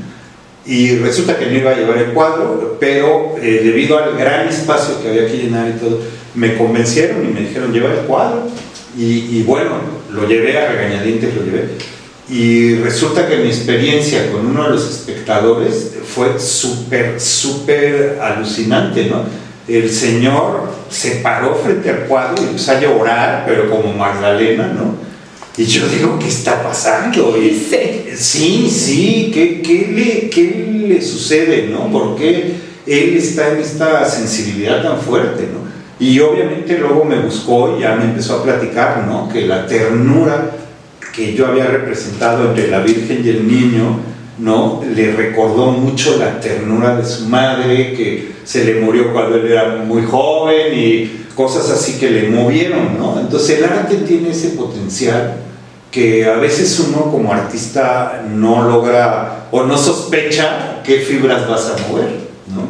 Y resulta que no iba a llevar el cuadro, pero eh, debido al gran espacio que había que llenar y todo, me convencieron y me dijeron, lleva el cuadro. Y, y bueno, lo llevé a regañadientes, lo llevé. Y resulta que mi experiencia con uno de los espectadores fue súper, súper alucinante, ¿no? El señor se paró frente al cuadro y empezó a llorar, pero como Magdalena, ¿no? Y yo digo, ¿qué está pasando? Y, sí, sí, ¿qué, qué, le, ¿qué le sucede, no? ¿Por qué él está en esta sensibilidad tan fuerte, no? Y obviamente luego me buscó y ya me empezó a platicar, ¿no? Que la ternura que yo había representado entre la Virgen y el niño, ¿no? Le recordó mucho la ternura de su madre, que se le murió cuando él era muy joven y cosas así que le movieron, ¿no? Entonces el arte tiene ese potencial que a veces uno como artista no logra o no sospecha qué fibras vas a mover, ¿no?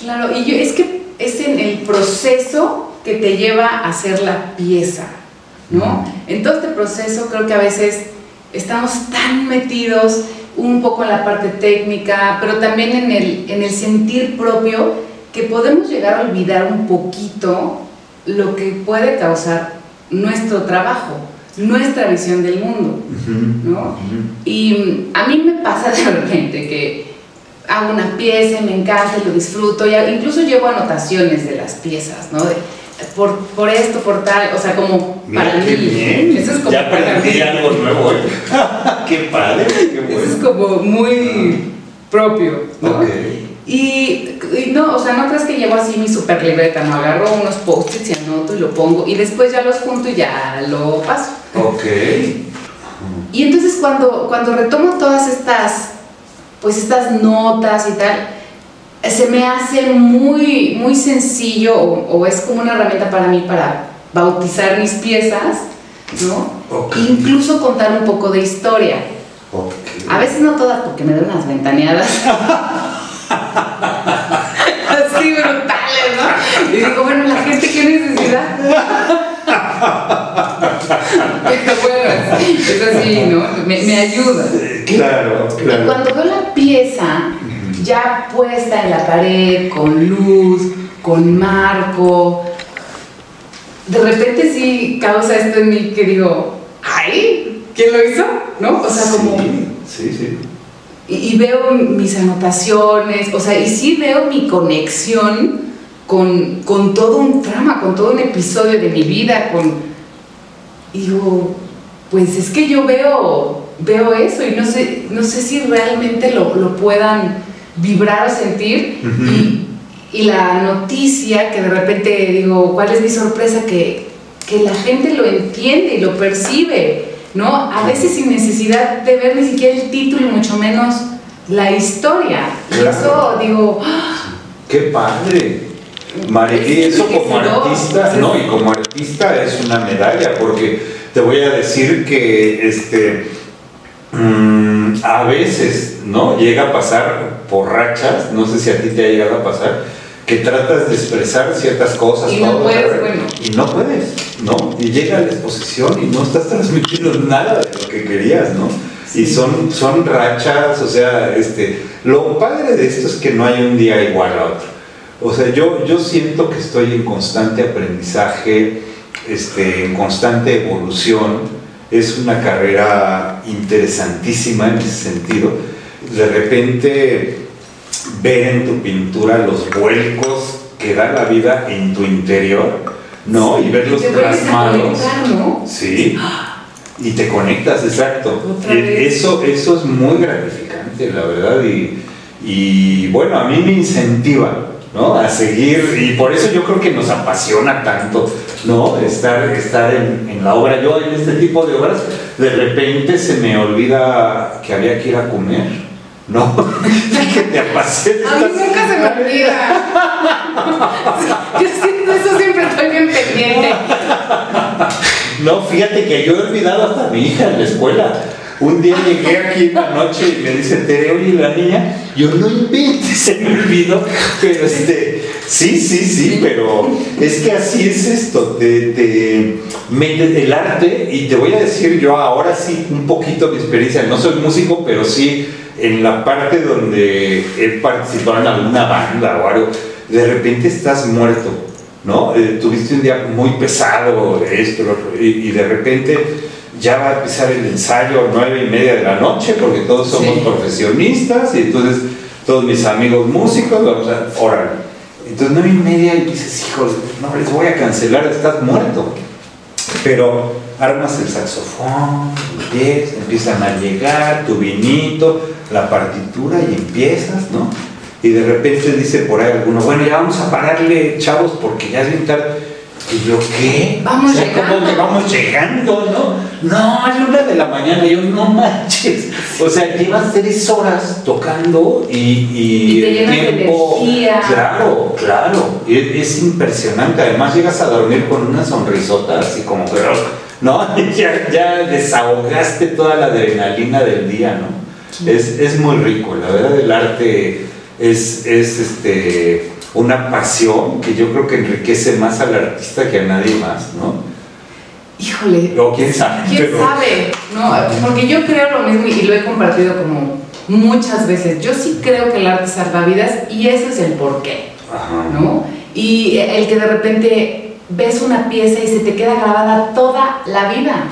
Claro, y yo, es que es en el proceso que te lleva a hacer la pieza, ¿no? En todo este proceso creo que a veces estamos tan metidos un poco en la parte técnica, pero también en el, en el sentir propio, que podemos llegar a olvidar un poquito lo que puede causar nuestro trabajo nuestra visión del mundo, ¿no? Y a mí me pasa de repente que hago una pieza y me encanta y lo disfruto, y incluso llevo anotaciones de las piezas, ¿no? por, por, esto, por tal, o sea, como para mí. Eso es como ya aprendí algo nuevo. qué padre, qué bueno. Eso es como muy propio, ¿no? Y, no, o sea, no crees que llevo así mi super libreta, no agarro unos post-its y anoto y lo pongo y después ya los junto y ya lo paso. Ok. Y entonces cuando, cuando retomo todas estas, pues estas notas y tal, se me hace muy, muy sencillo o, es como una herramienta para mí para bautizar mis piezas, ¿no? Incluso contar un poco de historia. A veces no todas porque me dan unas ventaneadas. Así brutales, ¿no? Y digo, bueno, la gente, ¿qué necesidad? Pero bueno, es así, ¿no? Me, me ayuda. Claro, claro. Y cuando veo la pieza ya puesta en la pared, con luz, con marco, de repente sí causa esto en mí que digo, ¡ay! ¿Quién lo hizo? ¿No? O sea, como... Sí, sí y, veo mis anotaciones, o sea, y sí veo mi conexión con, con, todo un trama, con todo un episodio de mi vida, con... Y digo, pues es que yo veo, veo eso y no sé, no sé si realmente lo, lo puedan vibrar o sentir. y, y, la noticia que de repente digo, ¿cuál es mi sorpresa? Que, que la gente lo entiende y lo percibe. ¿No? A veces sin necesidad de ver ni siquiera el título y mucho menos la historia. Y eso, digo... ¡Qué padre! Mariquí, eso como artista, no, y como artista es una medalla, porque te voy a decir que este, mm, a veces, ¿no? Llega a pasar por rachas, no sé si a ti te ha llegado a pasar, que tratas de expresar ciertas cosas. Y no puedes, bueno. Y no puedes, ¿no? Y llega a la exposición y no estás transmitiendo nada de lo que querías, ¿no? Y son, son rachas, o sea, este, lo padre de esto es que no hay un día igual a otro. O sea, yo, yo siento que estoy en constante aprendizaje, este, en constante evolución. Es una carrera interesantísima en ese sentido. De repente ver en tu pintura los vuelcos que da la vida en tu interior, ¿no? y verlos plasmados. ¿no? Sí. Y te conectas, exacto. Eso, eso es muy gratificante, la verdad. Y, y bueno, a mí me incentiva. ¿no? a seguir y por eso yo creo que nos apasiona tanto ¿no? estar, estar en, en, la obra yo en este tipo de obras de repente se me olvida que había que ir a comer ¿no? que te apasiones. A mí nunca se me olvida. Yo siento eso siempre estoy bien pendiente. No, fíjate que yo he olvidado hasta a mi hija en la escuela. Un día llegué aquí en la noche y me dice, Tere, oye, la niña, yo no inventes, se me olvidó, pero este, sí, sí, sí, pero es que así es esto, te, te metes el arte y te voy a decir yo ahora sí un poquito mi experiencia, no soy músico, pero sí en la parte donde he participado en alguna banda o algo, de repente estás muerto, ¿no? Eh, tuviste un día muy pesado, esto, y, y de repente ya va a empezar el ensayo nueve y media de la noche, porque todos somos Sí. profesionistas, y entonces todos mis amigos músicos, vamos a, órale. Entonces nueve y media y dices, hijos, no les voy a cancelar, estás muerto. Pero armas el saxofón, empiezas, empiezan a llegar, tu vinito, la partitura y empiezas, ¿no? Y de repente dice por ahí alguno, bueno, ya vamos a pararle, chavos, porque ya es bien tarde. Y yo, ¿qué? Vamos O sea, ¿cómo llegando. que vamos llegando, ¿no? No, es una de la mañana. Y yo, no manches. O sea, llevas tres horas tocando y, y, Y te el energía. Claro, claro. Es, es impresionante. Además, llegas a dormir con una sonrisota, así como que, ¿no? ya, ya desahogaste toda la adrenalina del día, ¿no? Es, es muy rico. La verdad, el arte es, es este, una pasión que yo creo que enriquece más al artista que a nadie más, ¿no? Híjole. O quién sabe. ¿Quién pero- sabe? No, porque yo creo lo mismo y lo he compartido como muchas veces. Yo sí creo que el arte salva vidas y ese es el porqué, Ajá. ¿no? Y el que de repente ves una pieza y se te queda grabada toda la vida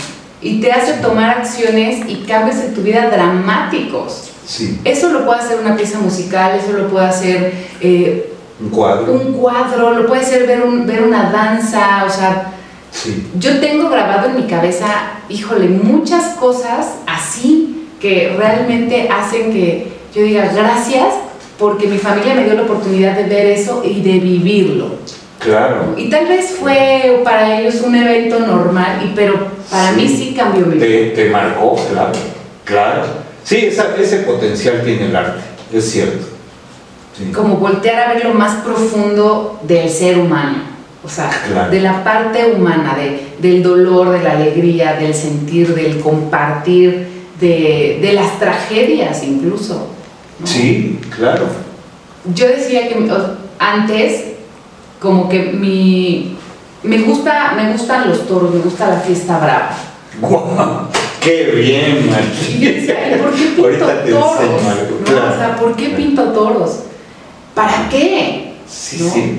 y te hace tomar acciones y cambios en tu vida dramáticos. Sí, Eso lo puede hacer una pieza musical, eso lo puede hacer eh, un cuadro. un cuadro, lo puede hacer ver, un- ver una danza, o sea, Sí. yo tengo grabado en mi cabeza, híjole, muchas cosas así que realmente hacen que yo diga gracias porque mi familia me dio la oportunidad de ver eso y de vivirlo. Claro. Y tal vez fue para ellos un evento normal, y, pero para Sí. mí sí cambió mi vida. Te, te marcó, claro. Claro. Sí, esa- ese potencial tiene el arte, es cierto. Sí. Como voltear a ver lo más profundo del ser humano. O sea, Claro. de la parte humana, de, del dolor, de la alegría, del sentir, del compartir, de, de las tragedias incluso. ¿no? Sí, claro. Yo decía que antes, como que mi. Me, gusta, me gustan los toros, me gusta la fiesta brava. ¡Guau! ¡Qué bien, Y yo decía, ¿y por qué pinto toros? claro. O sea, ¿por qué pinto toros? ¿Para qué? Sí, ¿no? sí.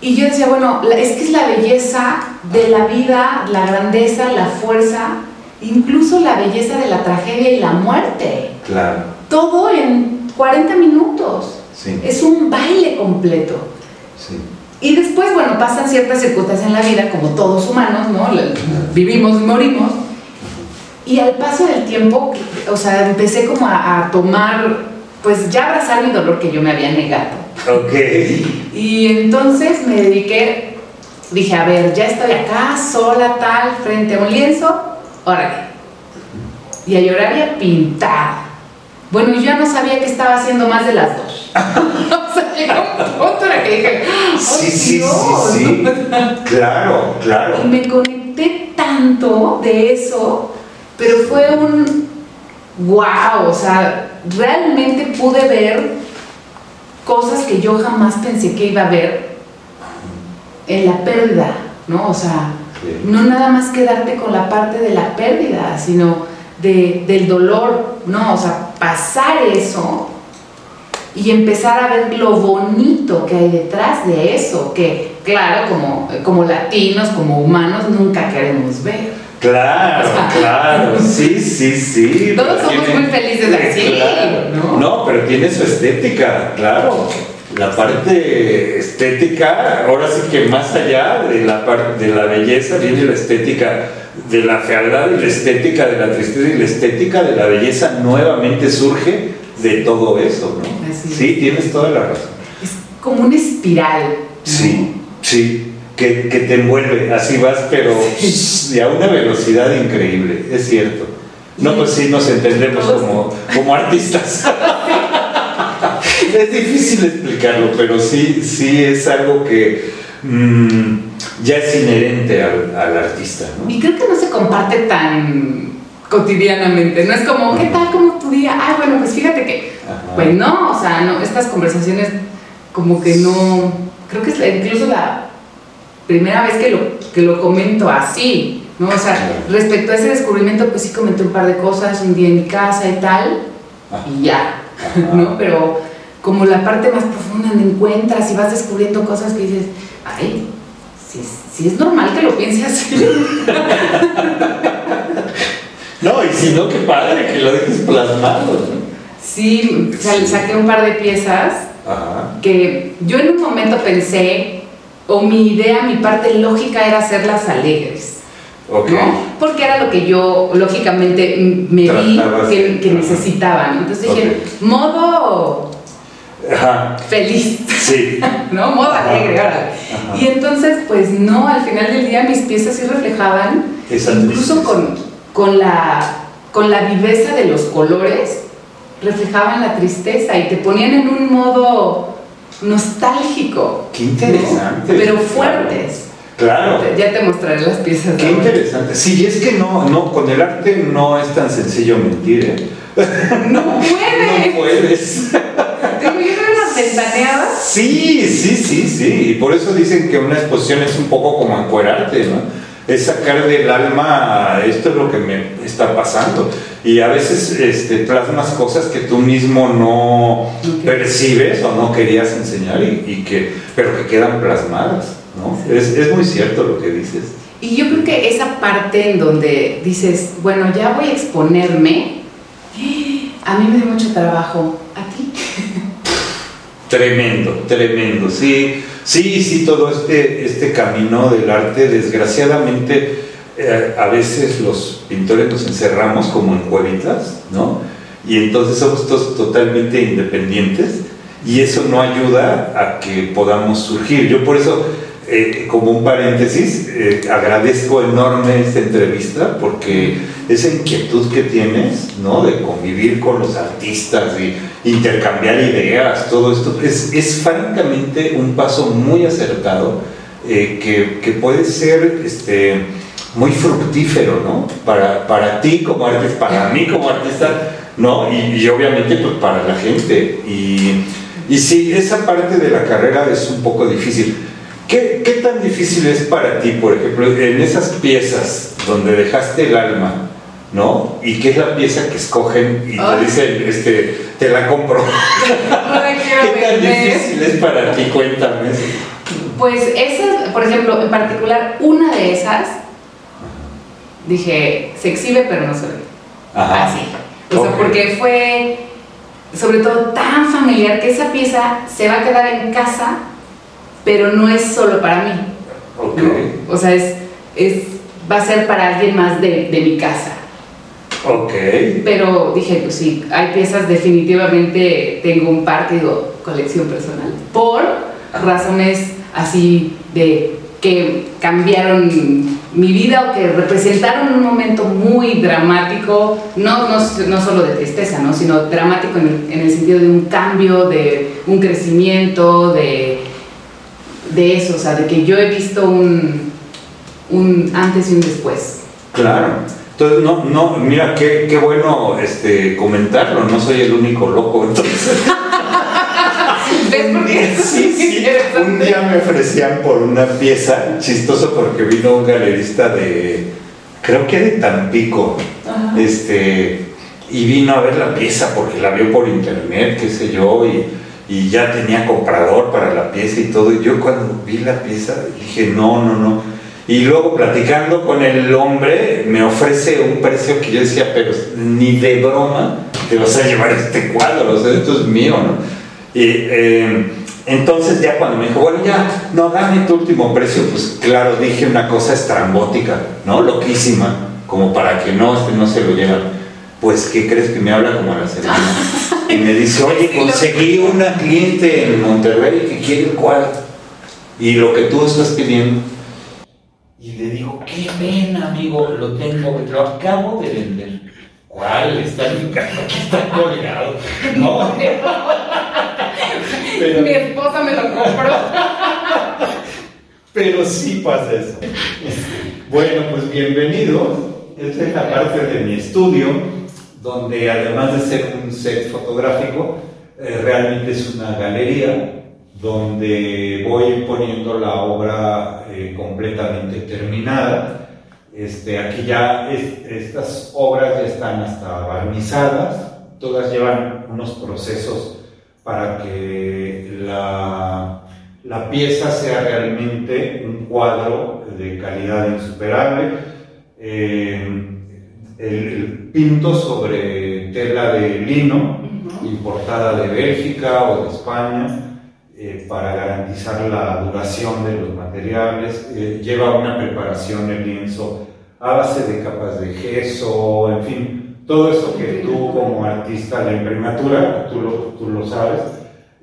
Y yo decía, bueno, es que es la belleza de la vida, la grandeza, la fuerza, incluso la belleza de la tragedia y la muerte. Claro. Todo en 40 minutos. Sí, Es un baile completo. sí. Y después, bueno, pasan ciertas circunstancias en la vida, como todos humanos, ¿no? Vivimos y morimos. Y al paso del tiempo, o sea, empecé como a, a tomar, pues ya abrazar mi dolor que yo me había negado. Ok. Y entonces me dediqué, dije, a ver, ya estoy acá, sola, tal, frente a un lienzo, órale. Y a llorar y a pintar. Bueno, yo ya no sabía que estaba haciendo más de las dos. o sea, llegó un punto en el que dije, ¡ay, Sí, sí, sí, sí. Claro, claro. Y me conecté tanto de eso, pero fue un wow, o sea, realmente pude ver cosas que yo jamás pensé que iba a ver en la pérdida, ¿no? O sea, Sí. no nada más quedarte con la parte de la pérdida, sino de, del dolor, ¿no? O sea, pasar eso y empezar a ver lo bonito que hay detrás de eso, que claro, como, como latinos, como humanos, nunca queremos ver. Claro, claro, sí, sí, sí. Todos somos tiene- muy felices así, Claro. ¿no? pero tiene su estética, claro. La parte estética, ahora sí que más allá de la parte de la belleza viene la estética de la fealdad y la estética de la tristeza y la estética de la belleza nuevamente surge de todo eso, ¿no? Así. Sí, tienes toda la razón. Es como una espiral. ¿no? Sí, sí, que, que te envuelve, así vas, pero y a una velocidad increíble, es cierto. No, pues sí, nos entendemos como, como artistas. es difícil explicarlo, pero sí, sí es algo que mm, ya es inherente al, al artista. ¿no? Y creo que no se comparte tan cotidianamente, no es como, ¿qué tal como tu día? Ah, bueno, pues fíjate que, Ajá. pues no, o sea, no, estas conversaciones como que no, creo que es la- incluso la primera vez que lo, que lo comento así, ¿no? O sea, respecto a ese descubrimiento, pues sí comenté un par de cosas, un día en mi casa y tal, y ya. ¿no? Pero como la parte más profunda donde encuentras y vas descubriendo cosas que dices, ay, sí, sí es normal que lo piense así. No, y si no, qué padre que lo dejes plasmado. ¿no? Sí, sa- saqué un par de piezas Ajá. que yo en un momento pensé, o mi idea, mi parte lógica era hacerlas alegres, Ok. ¿no? Porque era lo que yo lógicamente me vi que, de- que ajá. necesitaba, ¿no? Entonces dije, modo Ajá. feliz, Sí. ¿no? Modo Ajá. alegre. Ajá. Y entonces, pues no, al final del día mis piezas sí reflejaban, Esa incluso con, con, la, con la viveza de los colores, reflejaban la tristeza y te ponían en un modo nostálgico. Qué interesante. ¿no? Pero fuertes. Claro. Ya te mostraré las piezas. Qué interesante. Sí, es que no, no, con el arte no es tan sencillo mentir, ¿eh? No No puedes. puedes. Tengo yo creo unas ventaneadas. Sí, sí, sí, sí. Y por eso dicen que una exposición es un poco como encuerarte, ¿no? Es sacar del alma, esto es lo que me está pasando. Y a veces este, plasmas cosas que tú mismo no percibes o no querías enseñar, y, y que, pero que quedan plasmadas, ¿no? Sí. Es, es muy cierto lo que dices. Y yo creo que esa parte en donde dices, bueno, ya voy a exponerme, a mí me dio mucho trabajo. ¿A ti? Tremendo, tremendo, sí, sí, sí, todo este, este camino del arte, desgraciadamente, eh, a veces los pintores nos encerramos como en cuevitas, ¿no? Y entonces somos todos totalmente independientes y eso no ayuda a que podamos surgir. Yo por eso, eh, como un paréntesis, eh, agradezco enorme esta entrevista porque esa inquietud que tienes, ¿no? De convivir con los artistas y intercambiar ideas, todo esto, es, francamente un paso muy acertado eh, que, que puede ser este, muy fructífero, ¿no? Para, para ti como artista, para mí como artista, ¿no? Y, y obviamente pues para la gente. Y, y sí, esa parte de la carrera es un poco difícil. ¿Qué, ¿Qué tan difícil es para ti, por ejemplo, en esas piezas donde dejaste el alma, ¿no? Y qué es la pieza que escogen y te dicen, este, te la compro. No la quiero ¿Qué tan vender. difícil es para ti? Cuéntame. Pues esas, por ejemplo, en particular, una de esas, dije, se exhibe pero no se ve. Ajá. Así. O sea, porque fue, sobre todo, tan familiar que esa pieza se va a quedar en casa, pero no es solo para mí. Ok. ¿no? O sea, es, es, va a ser para alguien más de, de mi casa. Ok. Pero dije, pues sí, hay piezas definitivamente, tengo un par que digo, colección personal, por razones así de que cambiaron mi vida o que representaron un momento muy dramático, no, no, no solo de tristeza, ¿no? sino dramático en el, en el sentido de un cambio, de un crecimiento, de, de eso, o sea, de que yo he visto un, un antes y un después. Claro. Entonces, no, no, mira, qué, qué bueno este, comentarlo, no soy el único loco, entonces. Sí, sí. Un día me ofrecían por una pieza, chistoso porque vino un galerista de, creo que de Tampico, Ajá. este, y vino a ver la pieza porque la vio por internet, qué sé yo, y, y ya tenía comprador para la pieza y todo. Y yo cuando vi la pieza dije, no, no, no. Y luego platicando con el hombre, me ofrece un precio que yo decía, pero ni de broma te vas a llevar este cuadro, o sea, esto es mío, ¿no? Y eh, entonces ya cuando me dijo, bueno, ya, no, dame tu último precio, pues claro, dije una cosa estrambótica, ¿no? Loquísima, como para que no, este no se lo llevan. Pues, ¿qué crees que me habla como a la semana? Y me dice, oye, conseguí una cliente en Monterrey que quiere el cuadro. Y lo que tú estás pidiendo. Y le digo, qué pena, amigo, lo tengo, lo acabo de vender. ¿Cuál? Está en mi casa, aquí está colgado. No, Pero, Mi esposa me lo compró. Pero sí pasa eso. Bueno, pues bienvenidos. Esta es la parte de mi estudio, donde además de ser un set fotográfico, eh, realmente es una galería donde voy poniendo la obra eh, completamente terminada. Este, aquí ya estas obras ya están hasta barnizadas, todas llevan unos procesos para que la la pieza sea realmente un cuadro de calidad insuperable. Eh, el, pinto sobre tela de lino, importada de Bélgica o de España, eh, para garantizar la duración de los materiales. Eh, lleva una preparación de lienzo a base de capas de gesso, en fin, todo eso que tú como artista, la imprimatura, tú lo, tú lo sabes,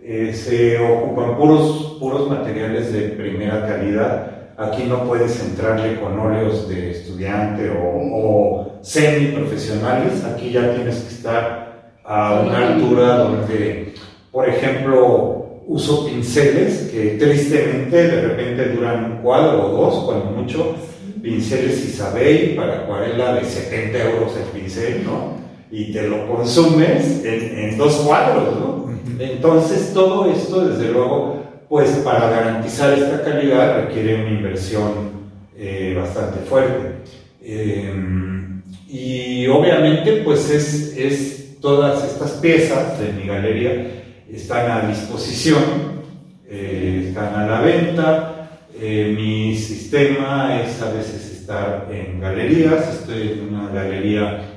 eh, se ocupan puros, puros materiales de primera calidad. Aquí no puedes entrarle con óleos de estudiante o, semi-profesionales. Aquí ya tienes que estar a una altura donde, por ejemplo, uso pinceles que tristemente de repente duran un cuadro o dos, cuando mucho. Pinceles Isabel para acuarela de 70 euros el pincel, ¿no? Y te lo consumes en, en dos cuadros, ¿no? Entonces, todo esto, desde luego, pues para garantizar esta calidad requiere una inversión eh, bastante fuerte. Em, y obviamente, pues es, es, todas estas piezas de mi galería están a disposición, eh, están a la venta. Eh, mi sistema es a veces estar en galerías, estoy en una galería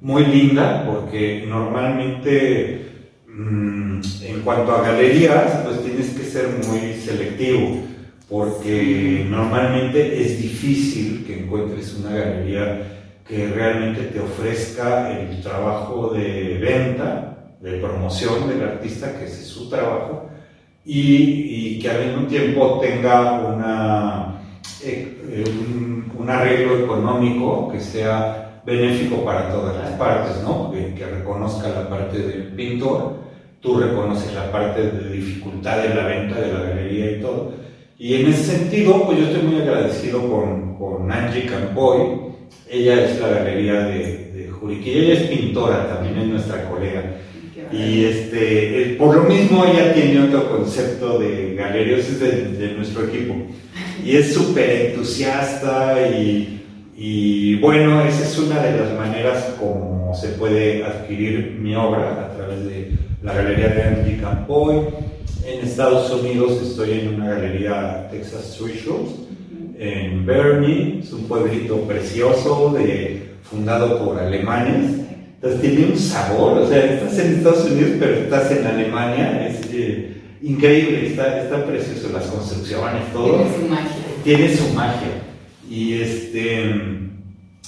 muy linda porque normalmente mm, en cuanto a galerías pues tienes que ser muy selectivo porque normalmente es difícil que encuentres una galería que realmente te ofrezca el trabajo de venta, de promoción del artista, que es su trabajo, y, que al mismo tiempo tenga una, eh, eh, un arreglo económico que sea benéfico para todas las partes, ¿no? Que, reconozca la parte del pintor, tú reconoces la parte de dificultad de la venta de la galería y todo. Y en ese sentido, pues yo estoy muy agradecido con, con Angie Campoy. Ella es la galería de, de Juriquilla, ella es pintora también, es nuestra colega. Y este, eh, por lo mismo ella tiene otro concepto de galería, es de, de nuestro equipo. Y es súper entusiasta y y bueno, esa es una de las maneras como se puede adquirir mi obra a través de la galería de Andy Campoy. En Estados Unidos estoy en una galería Texas Street Shows, en Bernie, es un pueblito precioso de, fundado por alemanes. Entonces tiene un sabor, o sea, estás en Estados Unidos pero estás en Alemania, es eh, increíble, está, está precioso, las construcciones, todo. Tiene su magia. Tiene su magia. Y este,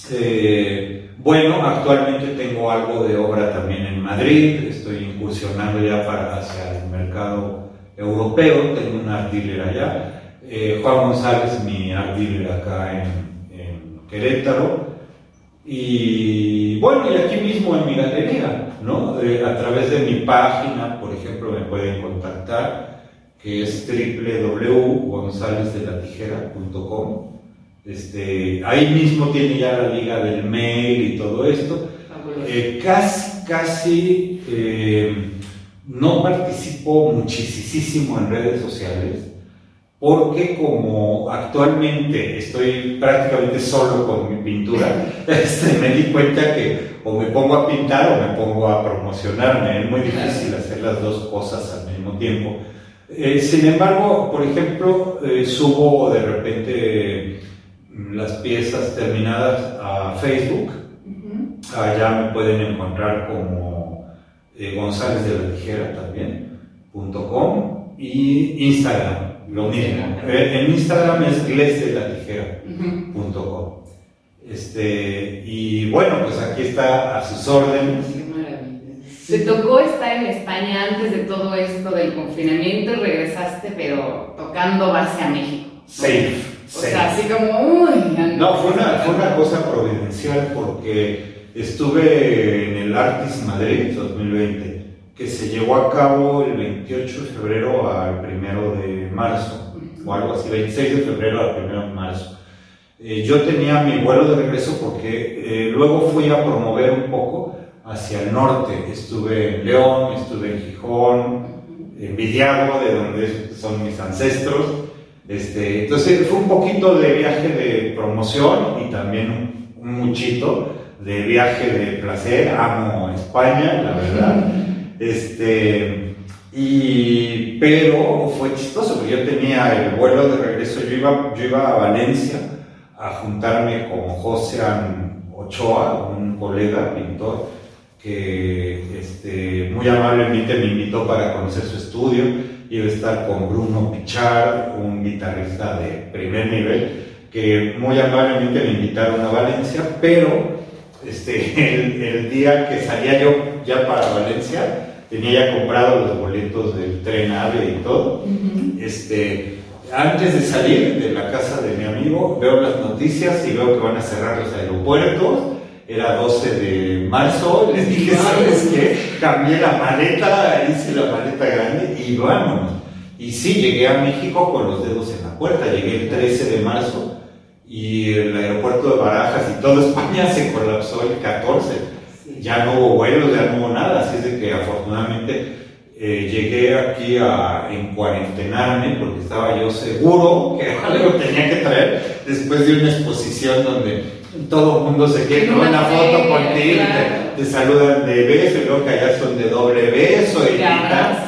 eh, bueno, actualmente tengo algo de obra también en Madrid, estoy incursionando ya para hacia el mercado europeo, tengo un art dealer allá. Eh, Juan González, mi art dealer acá en, en, Querétaro. Y bueno, y aquí mismo en mi galería, ¿no? Eh, a través de mi página, por ejemplo, me pueden contactar, que es www.gonzalezdelatijera.com este, ahí mismo tiene ya la liga del mail y todo esto. Eh, casi, casi eh, no participo muchísimo en redes sociales porque como actualmente estoy prácticamente solo con mi pintura, este, me di cuenta que o me pongo a pintar o me pongo a promocionarme. Es muy difícil hacer las dos cosas al mismo tiempo. Eh, sin embargo, por ejemplo, subo de repente las piezas terminadas a Facebook. Allá me pueden encontrar como eh, González de la Tijera también, .com y Instagram, lo mismo. Eh, en Instagram es glesdelatijera.com. Este, y bueno, pues aquí está a sus órdenes. Te tocó estar en España antes de todo esto del confinamiento y regresaste, pero tocando base a México. Safe. O sea, así como, uy. No, fue una, fue una cosa providencial porque estuve en el Artis Madrid 2020 que se llevó a cabo el 28 de febrero al 1 de marzo, o algo así, 26 de febrero al 1 de marzo. Eh, yo tenía mi vuelo de regreso porque eh, luego fui a promover un poco hacia el norte. Estuve en León, estuve en Gijón, en Vidiago, de donde son mis ancestros. Este, entonces fue un poquito de viaje de promoción y también un, un muchito de viaje de placer. Amo España, la verdad. Este, y, pero fue chistoso, porque yo tenía el vuelo de regreso, yo iba, yo iba a Valencia a juntarme con José Ochoa, un colega pintor, que este, muy amablemente me invitó para conocer su estudio. Iba a estar con Bruno Pichard, un guitarrista de primer nivel, que muy amablemente me invitaron a Valencia, pero este, el día que salía yo ya para Valencia, tenía ya comprado los boletos del tren AVE y todo. este, antes de salir de la casa de mi amigo, veo las noticias y veo que van a cerrar los aeropuertos. Era 12 de marzo, les dije, ¿sabes qué? Cambié la maleta, hice la maleta grande y vámonos. Y sí, llegué a México con los dedos en la puerta, llegué el 13 de marzo y el aeropuerto de Barajas y toda España se colapsó el 14 ya no hubo vuelos, ya no hubo nada, así es de que afortunadamente eh, llegué aquí a encuarentenarme porque estaba yo seguro que algo tenía que traer después de una exposición donde todo el mundo se quiere tomar una foto contigo, te, te, saludan de beso y luego que allá son de doble beso y tal.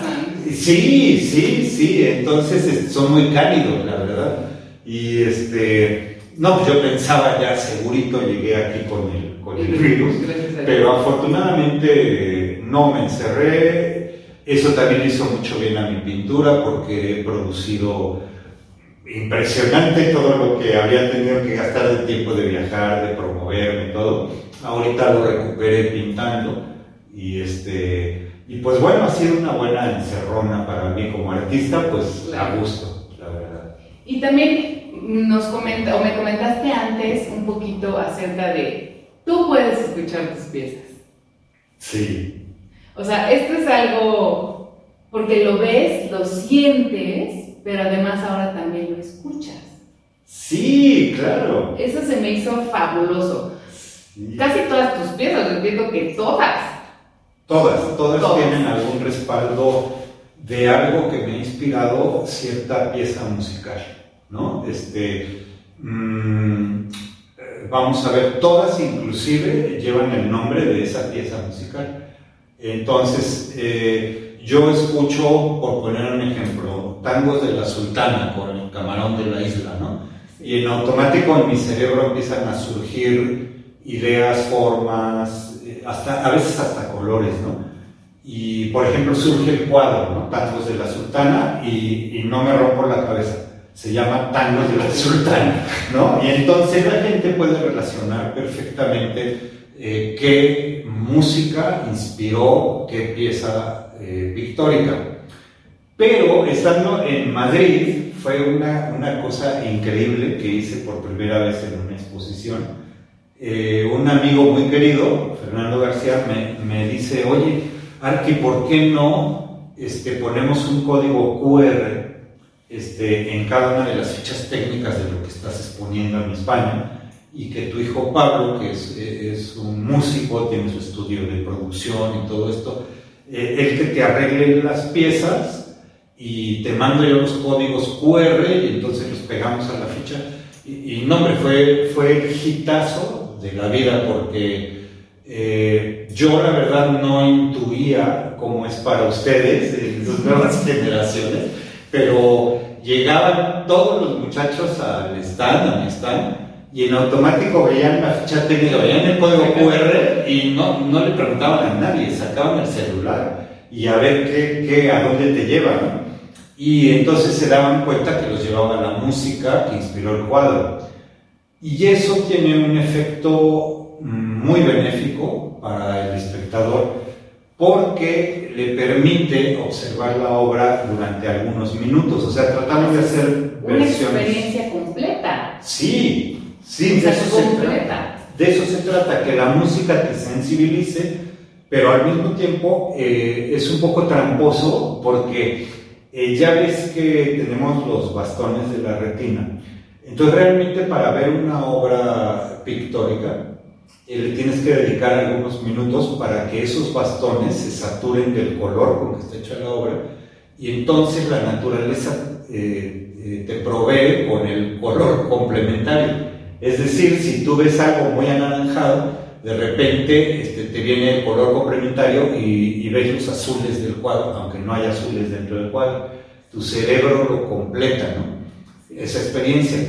Sí, sí, sí, entonces son muy cálidos, la verdad. Y este, no, pues yo pensaba ya segurito llegué aquí con el, con el virus, pero afortunadamente no me encerré. Eso también hizo mucho bien a mi pintura porque he producido impresionante todo lo que había tenido que gastar de tiempo de viajar, de promoverme, todo. Ahorita lo recuperé pintando y este y pues bueno, ha sido una buena encerrona para mí como artista, pues a gusto, la verdad. Y también nos comenta, o me comentaste antes un poquito acerca de, tú puedes escuchar tus piezas. Sí. O sea, esto es algo, porque lo ves, lo sientes, pero además ahora también lo escuchas. Sí, claro. Eso se me hizo fabuloso. Casi todas tus piezas, entiendo que todas. Todas, todas, todas tienen algún respaldo de algo que me ha inspirado cierta pieza musical. ¿No? Este, mmm, vamos a ver, todas inclusive llevan el nombre de esa pieza musical. Entonces, eh, yo escucho, por poner un ejemplo, tangos de la sultana con el camarón de la isla, ¿no? Y en automático en mi cerebro empiezan a surgir ideas, formas, eh, hasta, a veces hasta colores, ¿no? Y por ejemplo surge el cuadro, ¿no? Tangos de la sultana y, y no me rompo la cabeza se llama Tangos de la Sultana, ¿no? Y entonces la gente puede relacionar perfectamente eh, qué música inspiró qué pieza eh, pictórica. Pero estando en Madrid fue una, una, cosa increíble que hice por primera vez en una exposición. Eh, un amigo muy querido, Fernando García, me, me dice, oye, Arqui, ¿por qué no este, ponemos un código QR este, en cada una de las fichas técnicas de lo que estás exponiendo en España y que tu hijo Pablo, que es, es un músico, tiene su estudio de producción y todo esto, eh, él que te arregle las piezas y te mando yo los códigos QR y entonces los pegamos a la ficha. Y, y no, hombre, fue, fue el hitazo de la vida porque eh, yo la verdad no intuía cómo es para ustedes, en sus nuevas generaciones pero llegaban todos los muchachos al stand, a mi stand, y en automático veían la ficha técnica, veían el código QR y no, no le preguntaban a nadie, sacaban el celular y a ver qué, qué a dónde te lleva, ¿no? Y entonces se daban cuenta que los llevaba la música que inspiró el cuadro. Y eso tiene un efecto muy benéfico para el espectador porque le permite observar la obra durante algunos minutos. O sea, tratamos de hacer una experiencia completa. Sí, sí, de eso, se trata, de eso se trata, que la música te sensibilice pero al mismo tiempo eh, es un poco tramposo porque eh, ya ves que tenemos los bastones de la retina. Entonces realmente para ver una obra pictórica eh, le tienes que dedicar algunos minutos para que esos bastones se saturen del color con que está hecha la obra y entonces la naturaleza te provee con el color complementario. Es decir, si tú ves algo muy anaranjado, de repente este, te viene el color complementario y, ves los azules del cuadro, aunque no hay azules dentro del cuadro. Tu cerebro lo completa, ¿no? Esa experiencia.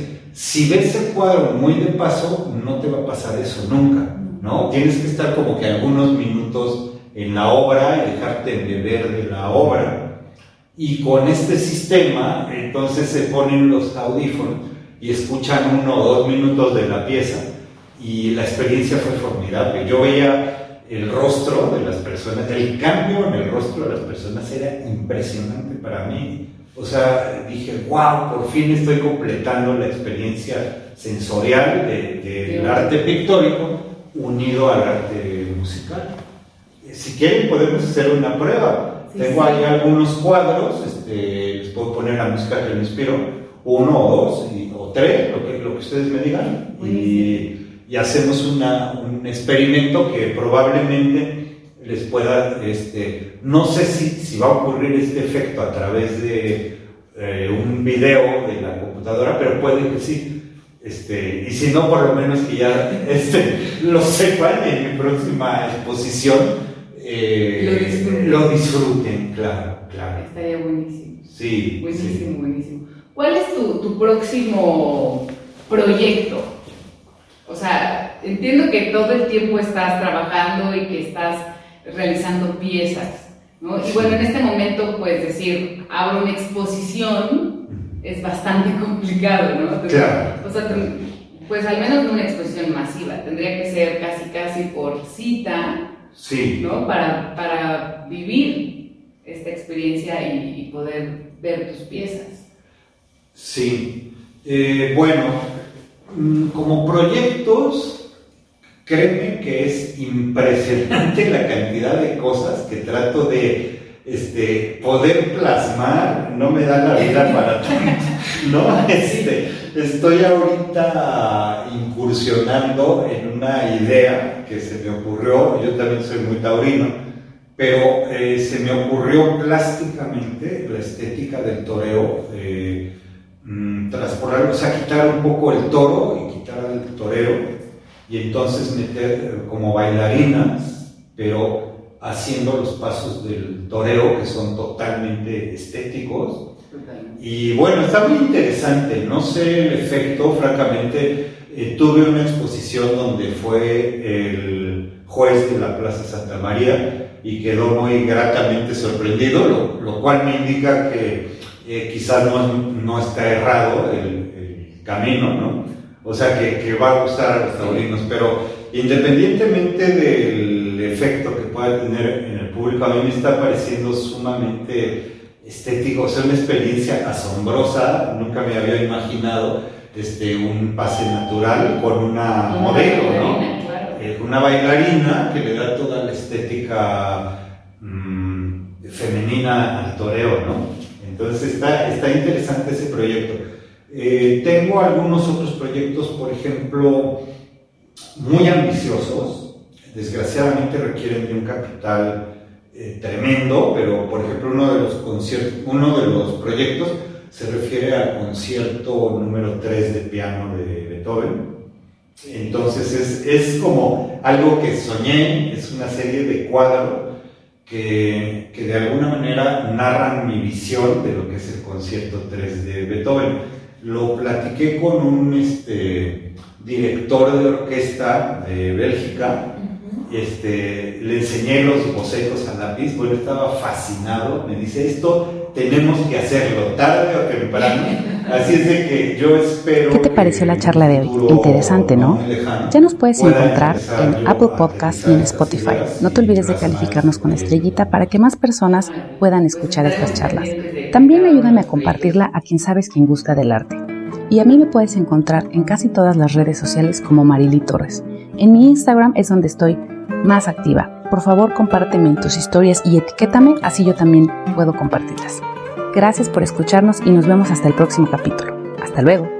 Si ves el cuadro muy de paso, no te va a pasar eso nunca, ¿no? Tienes que estar como que algunos minutos en la obra y dejarte beber de la obra. Y con este sistema, entonces se ponen los audífonos y escuchan uno o dos minutos de la pieza y la experiencia fue formidable. Yo veía el rostro de las personas, el cambio en el rostro de las personas era impresionante para mí. O sea, dije, wow, por fin estoy completando la experiencia sensorial del arte pictórico unido al arte musical. Si quieren podemos hacer una prueba. Tengo ahí algunos cuadros, este, les puedo poner la música que me inspiró, uno o dos o tres, lo que, lo que ustedes me digan. Y y hacemos un experimento que probablemente les pueda, este, no sé si, si va a ocurrir este efecto a través de eh, un video de la computadora, pero puede que sí. Este, y si no, por lo menos que ya este, lo sepan en mi próxima exposición, eh, lo, disfruten. claro, claro. Estaría buenísimo. Sí. Buenísimo, buenísimo. ¿Cuál es tu, tu próximo proyecto? O sea, entiendo que todo el tiempo estás trabajando y que estás realizando piezas, ¿no? Y bueno, en este momento, pues decir, abro una exposición es bastante complicado, ¿no? claro. O sea, pues al menos una exposición masiva, tendría que ser casi casi por cita, sí. ¿no? Para, para vivir esta experiencia y, poder ver tus piezas. Sí. Eh, bueno, Mm, como proyectos, créeme que es impresionante la cantidad de cosas que trato de este, poder plasmar, no me da la vida para tanto, ¿no? Este, estoy ahorita incursionando en una idea que se me ocurrió, yo también soy muy taurino, pero eh, se me ocurrió plásticamente la estética del toreo. Eh, Mm, o sea, quitar un poco el toro y quitar el torero y entonces meter eh, como bailarinas, pero haciendo los pasos del toreo que son totalmente estéticos. Y bueno, está muy interesante, no sé el efecto, francamente, eh, tuve una exposición donde fue el juez de la Plaza Santa María y quedó muy gratamente sorprendido, lo, lo cual me indica que eh, quizás no, no, está errado el, camino, ¿no? O sea, que, que, va a gustar a los taurinos, pero independientemente del efecto que pueda tener en el público, a mí me está pareciendo sumamente estético, o sea, una experiencia asombrosa, nunca me había imaginado este, un pase natural con una, modelo, ¿no? Eh, una bailarina que le da toda la estética mm, femenina al toreo, ¿no? Entonces está, está interesante ese proyecto. Eh, tengo algunos otros proyectos, por ejemplo, muy ambiciosos, desgraciadamente requieren de un capital eh, tremendo, pero por ejemplo uno de, los proyectos se refiere al concierto número 3 de piano de Beethoven. Entonces es, es como algo que soñé, es una serie de cuadros que, que, de alguna manera narran mi visión de lo que es el concierto 3 de Beethoven. Lo platiqué con un este, director de orquesta de Bélgica, este, le enseñé los bocetos a lápiz, bueno, estaba fascinado, me dice, esto tenemos que hacerlo tarde o temprano. Así es de que yo espero. ¿Qué te pareció la charla de hoy? Interesante, ¿no? Ya nos puedes encontrar en Apple Podcasts y en Spotify. No te olvides de calificarnos con estrellita para que más personas puedan escuchar estas charlas. También ayúdame a compartirla a quien sabes quien gusta del arte. Y a mí me puedes encontrar en casi todas las redes sociales como Marily Torres. En mi Instagram es donde estoy más activa por favor compárteme en tus historias y etiquétame, así yo también puedo compartirlas. Gracias por escucharnos y nos vemos hasta el próximo capítulo. Hasta luego.